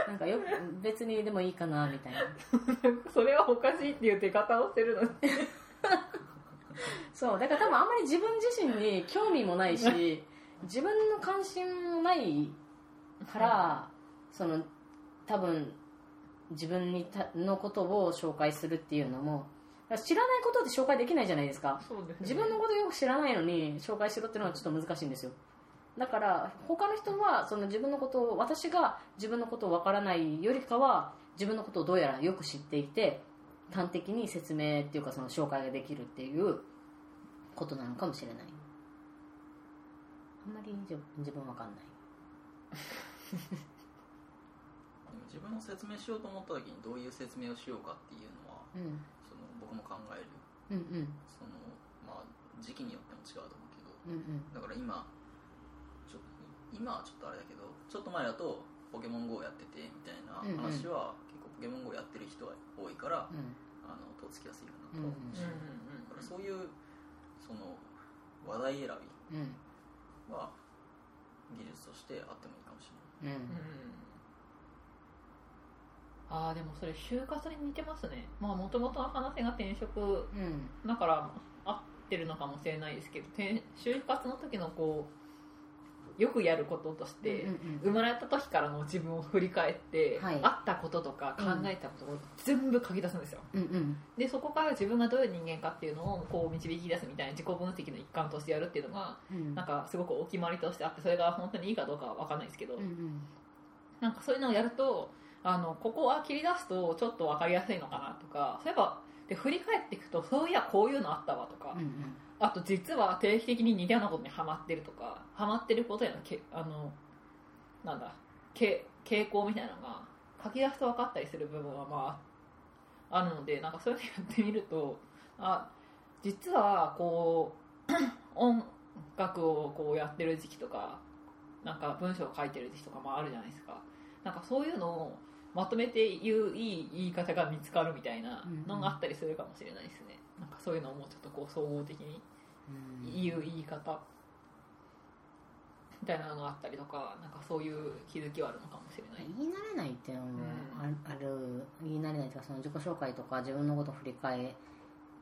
なんかよ別にでもいいかなみたいな。それはおかしいっていう出方をしてるのに。そうだから多分あんまり自分自身に興味もないし自分の関心もないからその多分自分にたのことを紹介するっていうのも知らないことって紹介できないじゃないですか。ね。自分のことよく知らないのに紹介しろっていうのはちょっと難しいんですよだから他の人はその自分のことを私が自分のことをわからないよりかは自分のことをどうやらよく知っていて端的に説明っていうかその紹介ができるっていうことなのかもしれない。あんまり自自分わかんない。で も自分の説明しようと思った時にどういう説明をしようかっていうのはうん。その僕も考える。うんうん。その、まあ、時期によっても違うと思うけど。うんうん。だから今今はちょっとあれだけどちょっと前だとポケモン GO やっててみたいな話は、結構ポケモン GO やってる人が多いから、うん。あのとっつきやすいかなうんと思うし、うんだからそういうその話題選びうんは技術としてあってもいいかもしれない。うん。うんああでもそれ就活に似てますね。まあもともとの話が転職うん。だから合ってるのかもしれないですけど転就活の時のこうよくやることとして、うんうん生まれた時からの自分を振り返って、はい。あったこととか考えたことを全部書き出すんですよ。うんうん。でそこから自分がどういう人間かっていうのをこう導き出すみたいな自己分析の一環としてやるっていうのがうん。なんかすごくお決まりとしてあってそれが本当にいいかどうかは分かんないですけど、うんうん。なんかそういうのをやるとあのここは切り出すとちょっと分かりやすいのかなとかそういえばで振り返っていくとそういやこういうのあったわとか、うんあと実は定期的に似たようなことにはまってるとかはまってることへのけあのなんだけ傾向みたいなのが書き出すと分かったりする部分はまああるのでなんかそういうのやってみるとあ実はこう 音楽をこうやってる時期とかなんか文章を書いてる時期とかもあるじゃないですか。なんかそういうのをまとめて言ういい言い方が見つかるみたいなのがあったりするかもしれないですね、なんかそういうのをもうちょっとこう総合的にうん言う言い方。みたいなのがあったりとかなんかそういう気づきはあるのかもしれない、言い慣れないっていうのもある,、言い慣れないとかその自己紹介とか自分のことを振り返っ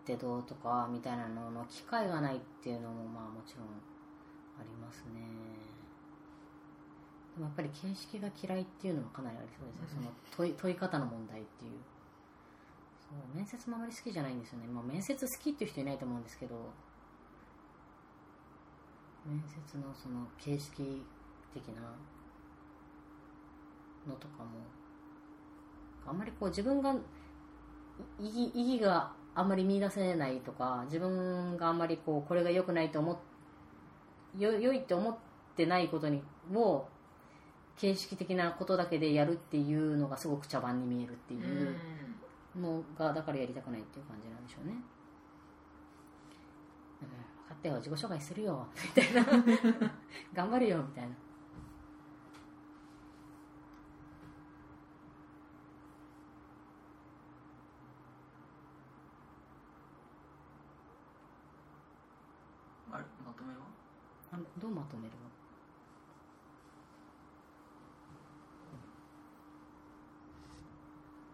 てどうとかみたいなのの機会がないっていうのもまあもちろんありますね。でもやっぱり形式が嫌いっていうのはかなりありそうですね、その問い問い方の問題っていう。そう面接もあまり好きじゃないんですよね、まあ、面接好きっていう人いないと思うんですけど面接のその形式的なのとかもあんまりこう自分がい意義意義があんまり見出せないとか自分があんまりこうこれが良くないと思っよ良いって思ってないことにを形式的なことだけでやるっていうのがすごく茶番に見えるっていうのがだからやりたくないっていう感じなんでしょうね、うん、分かったよ自己紹介するよみたいな。頑張るよみたいな。あれまとめは？あのどうまとめるの？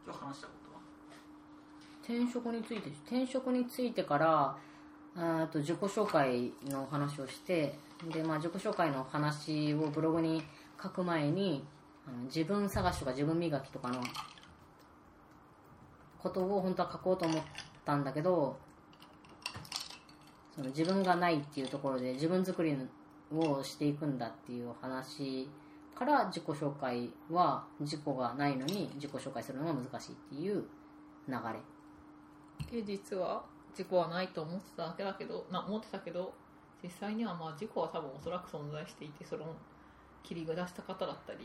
今日話したことは？転職について転職についてからあと自己紹介の話をしてで、まあ、自己紹介の話をブログに書く前にあの自分探しとか自分磨きとかのことを本当は書こうと思ったんだけどその自分がないっていうところで自分作りをしていくんだっていう話から自己紹介は自己がないのに自己紹介するのが難しいっていう流れ。で実は？事故はないと思ってただけだけどな思ってたけど実際にはまあ事故は多分おそらく存在していてその切りが出した方だったり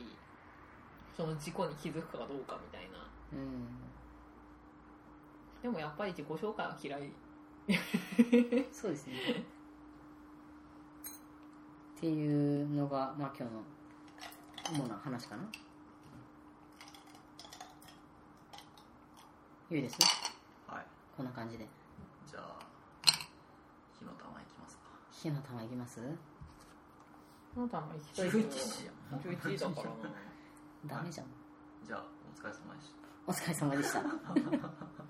その事故に気づくかどうかみたいな。うん。でもやっぱり自己紹介は嫌い。そうですね。っていうのがまあ今日の主な話かな。ゆいです？はい。こんな感じでじゃあ火の玉いきますか火の玉いきます？行きたいけど11時や。ん11時だから。なダメじゃん。じゃあお疲れ様でした。お疲れ様でした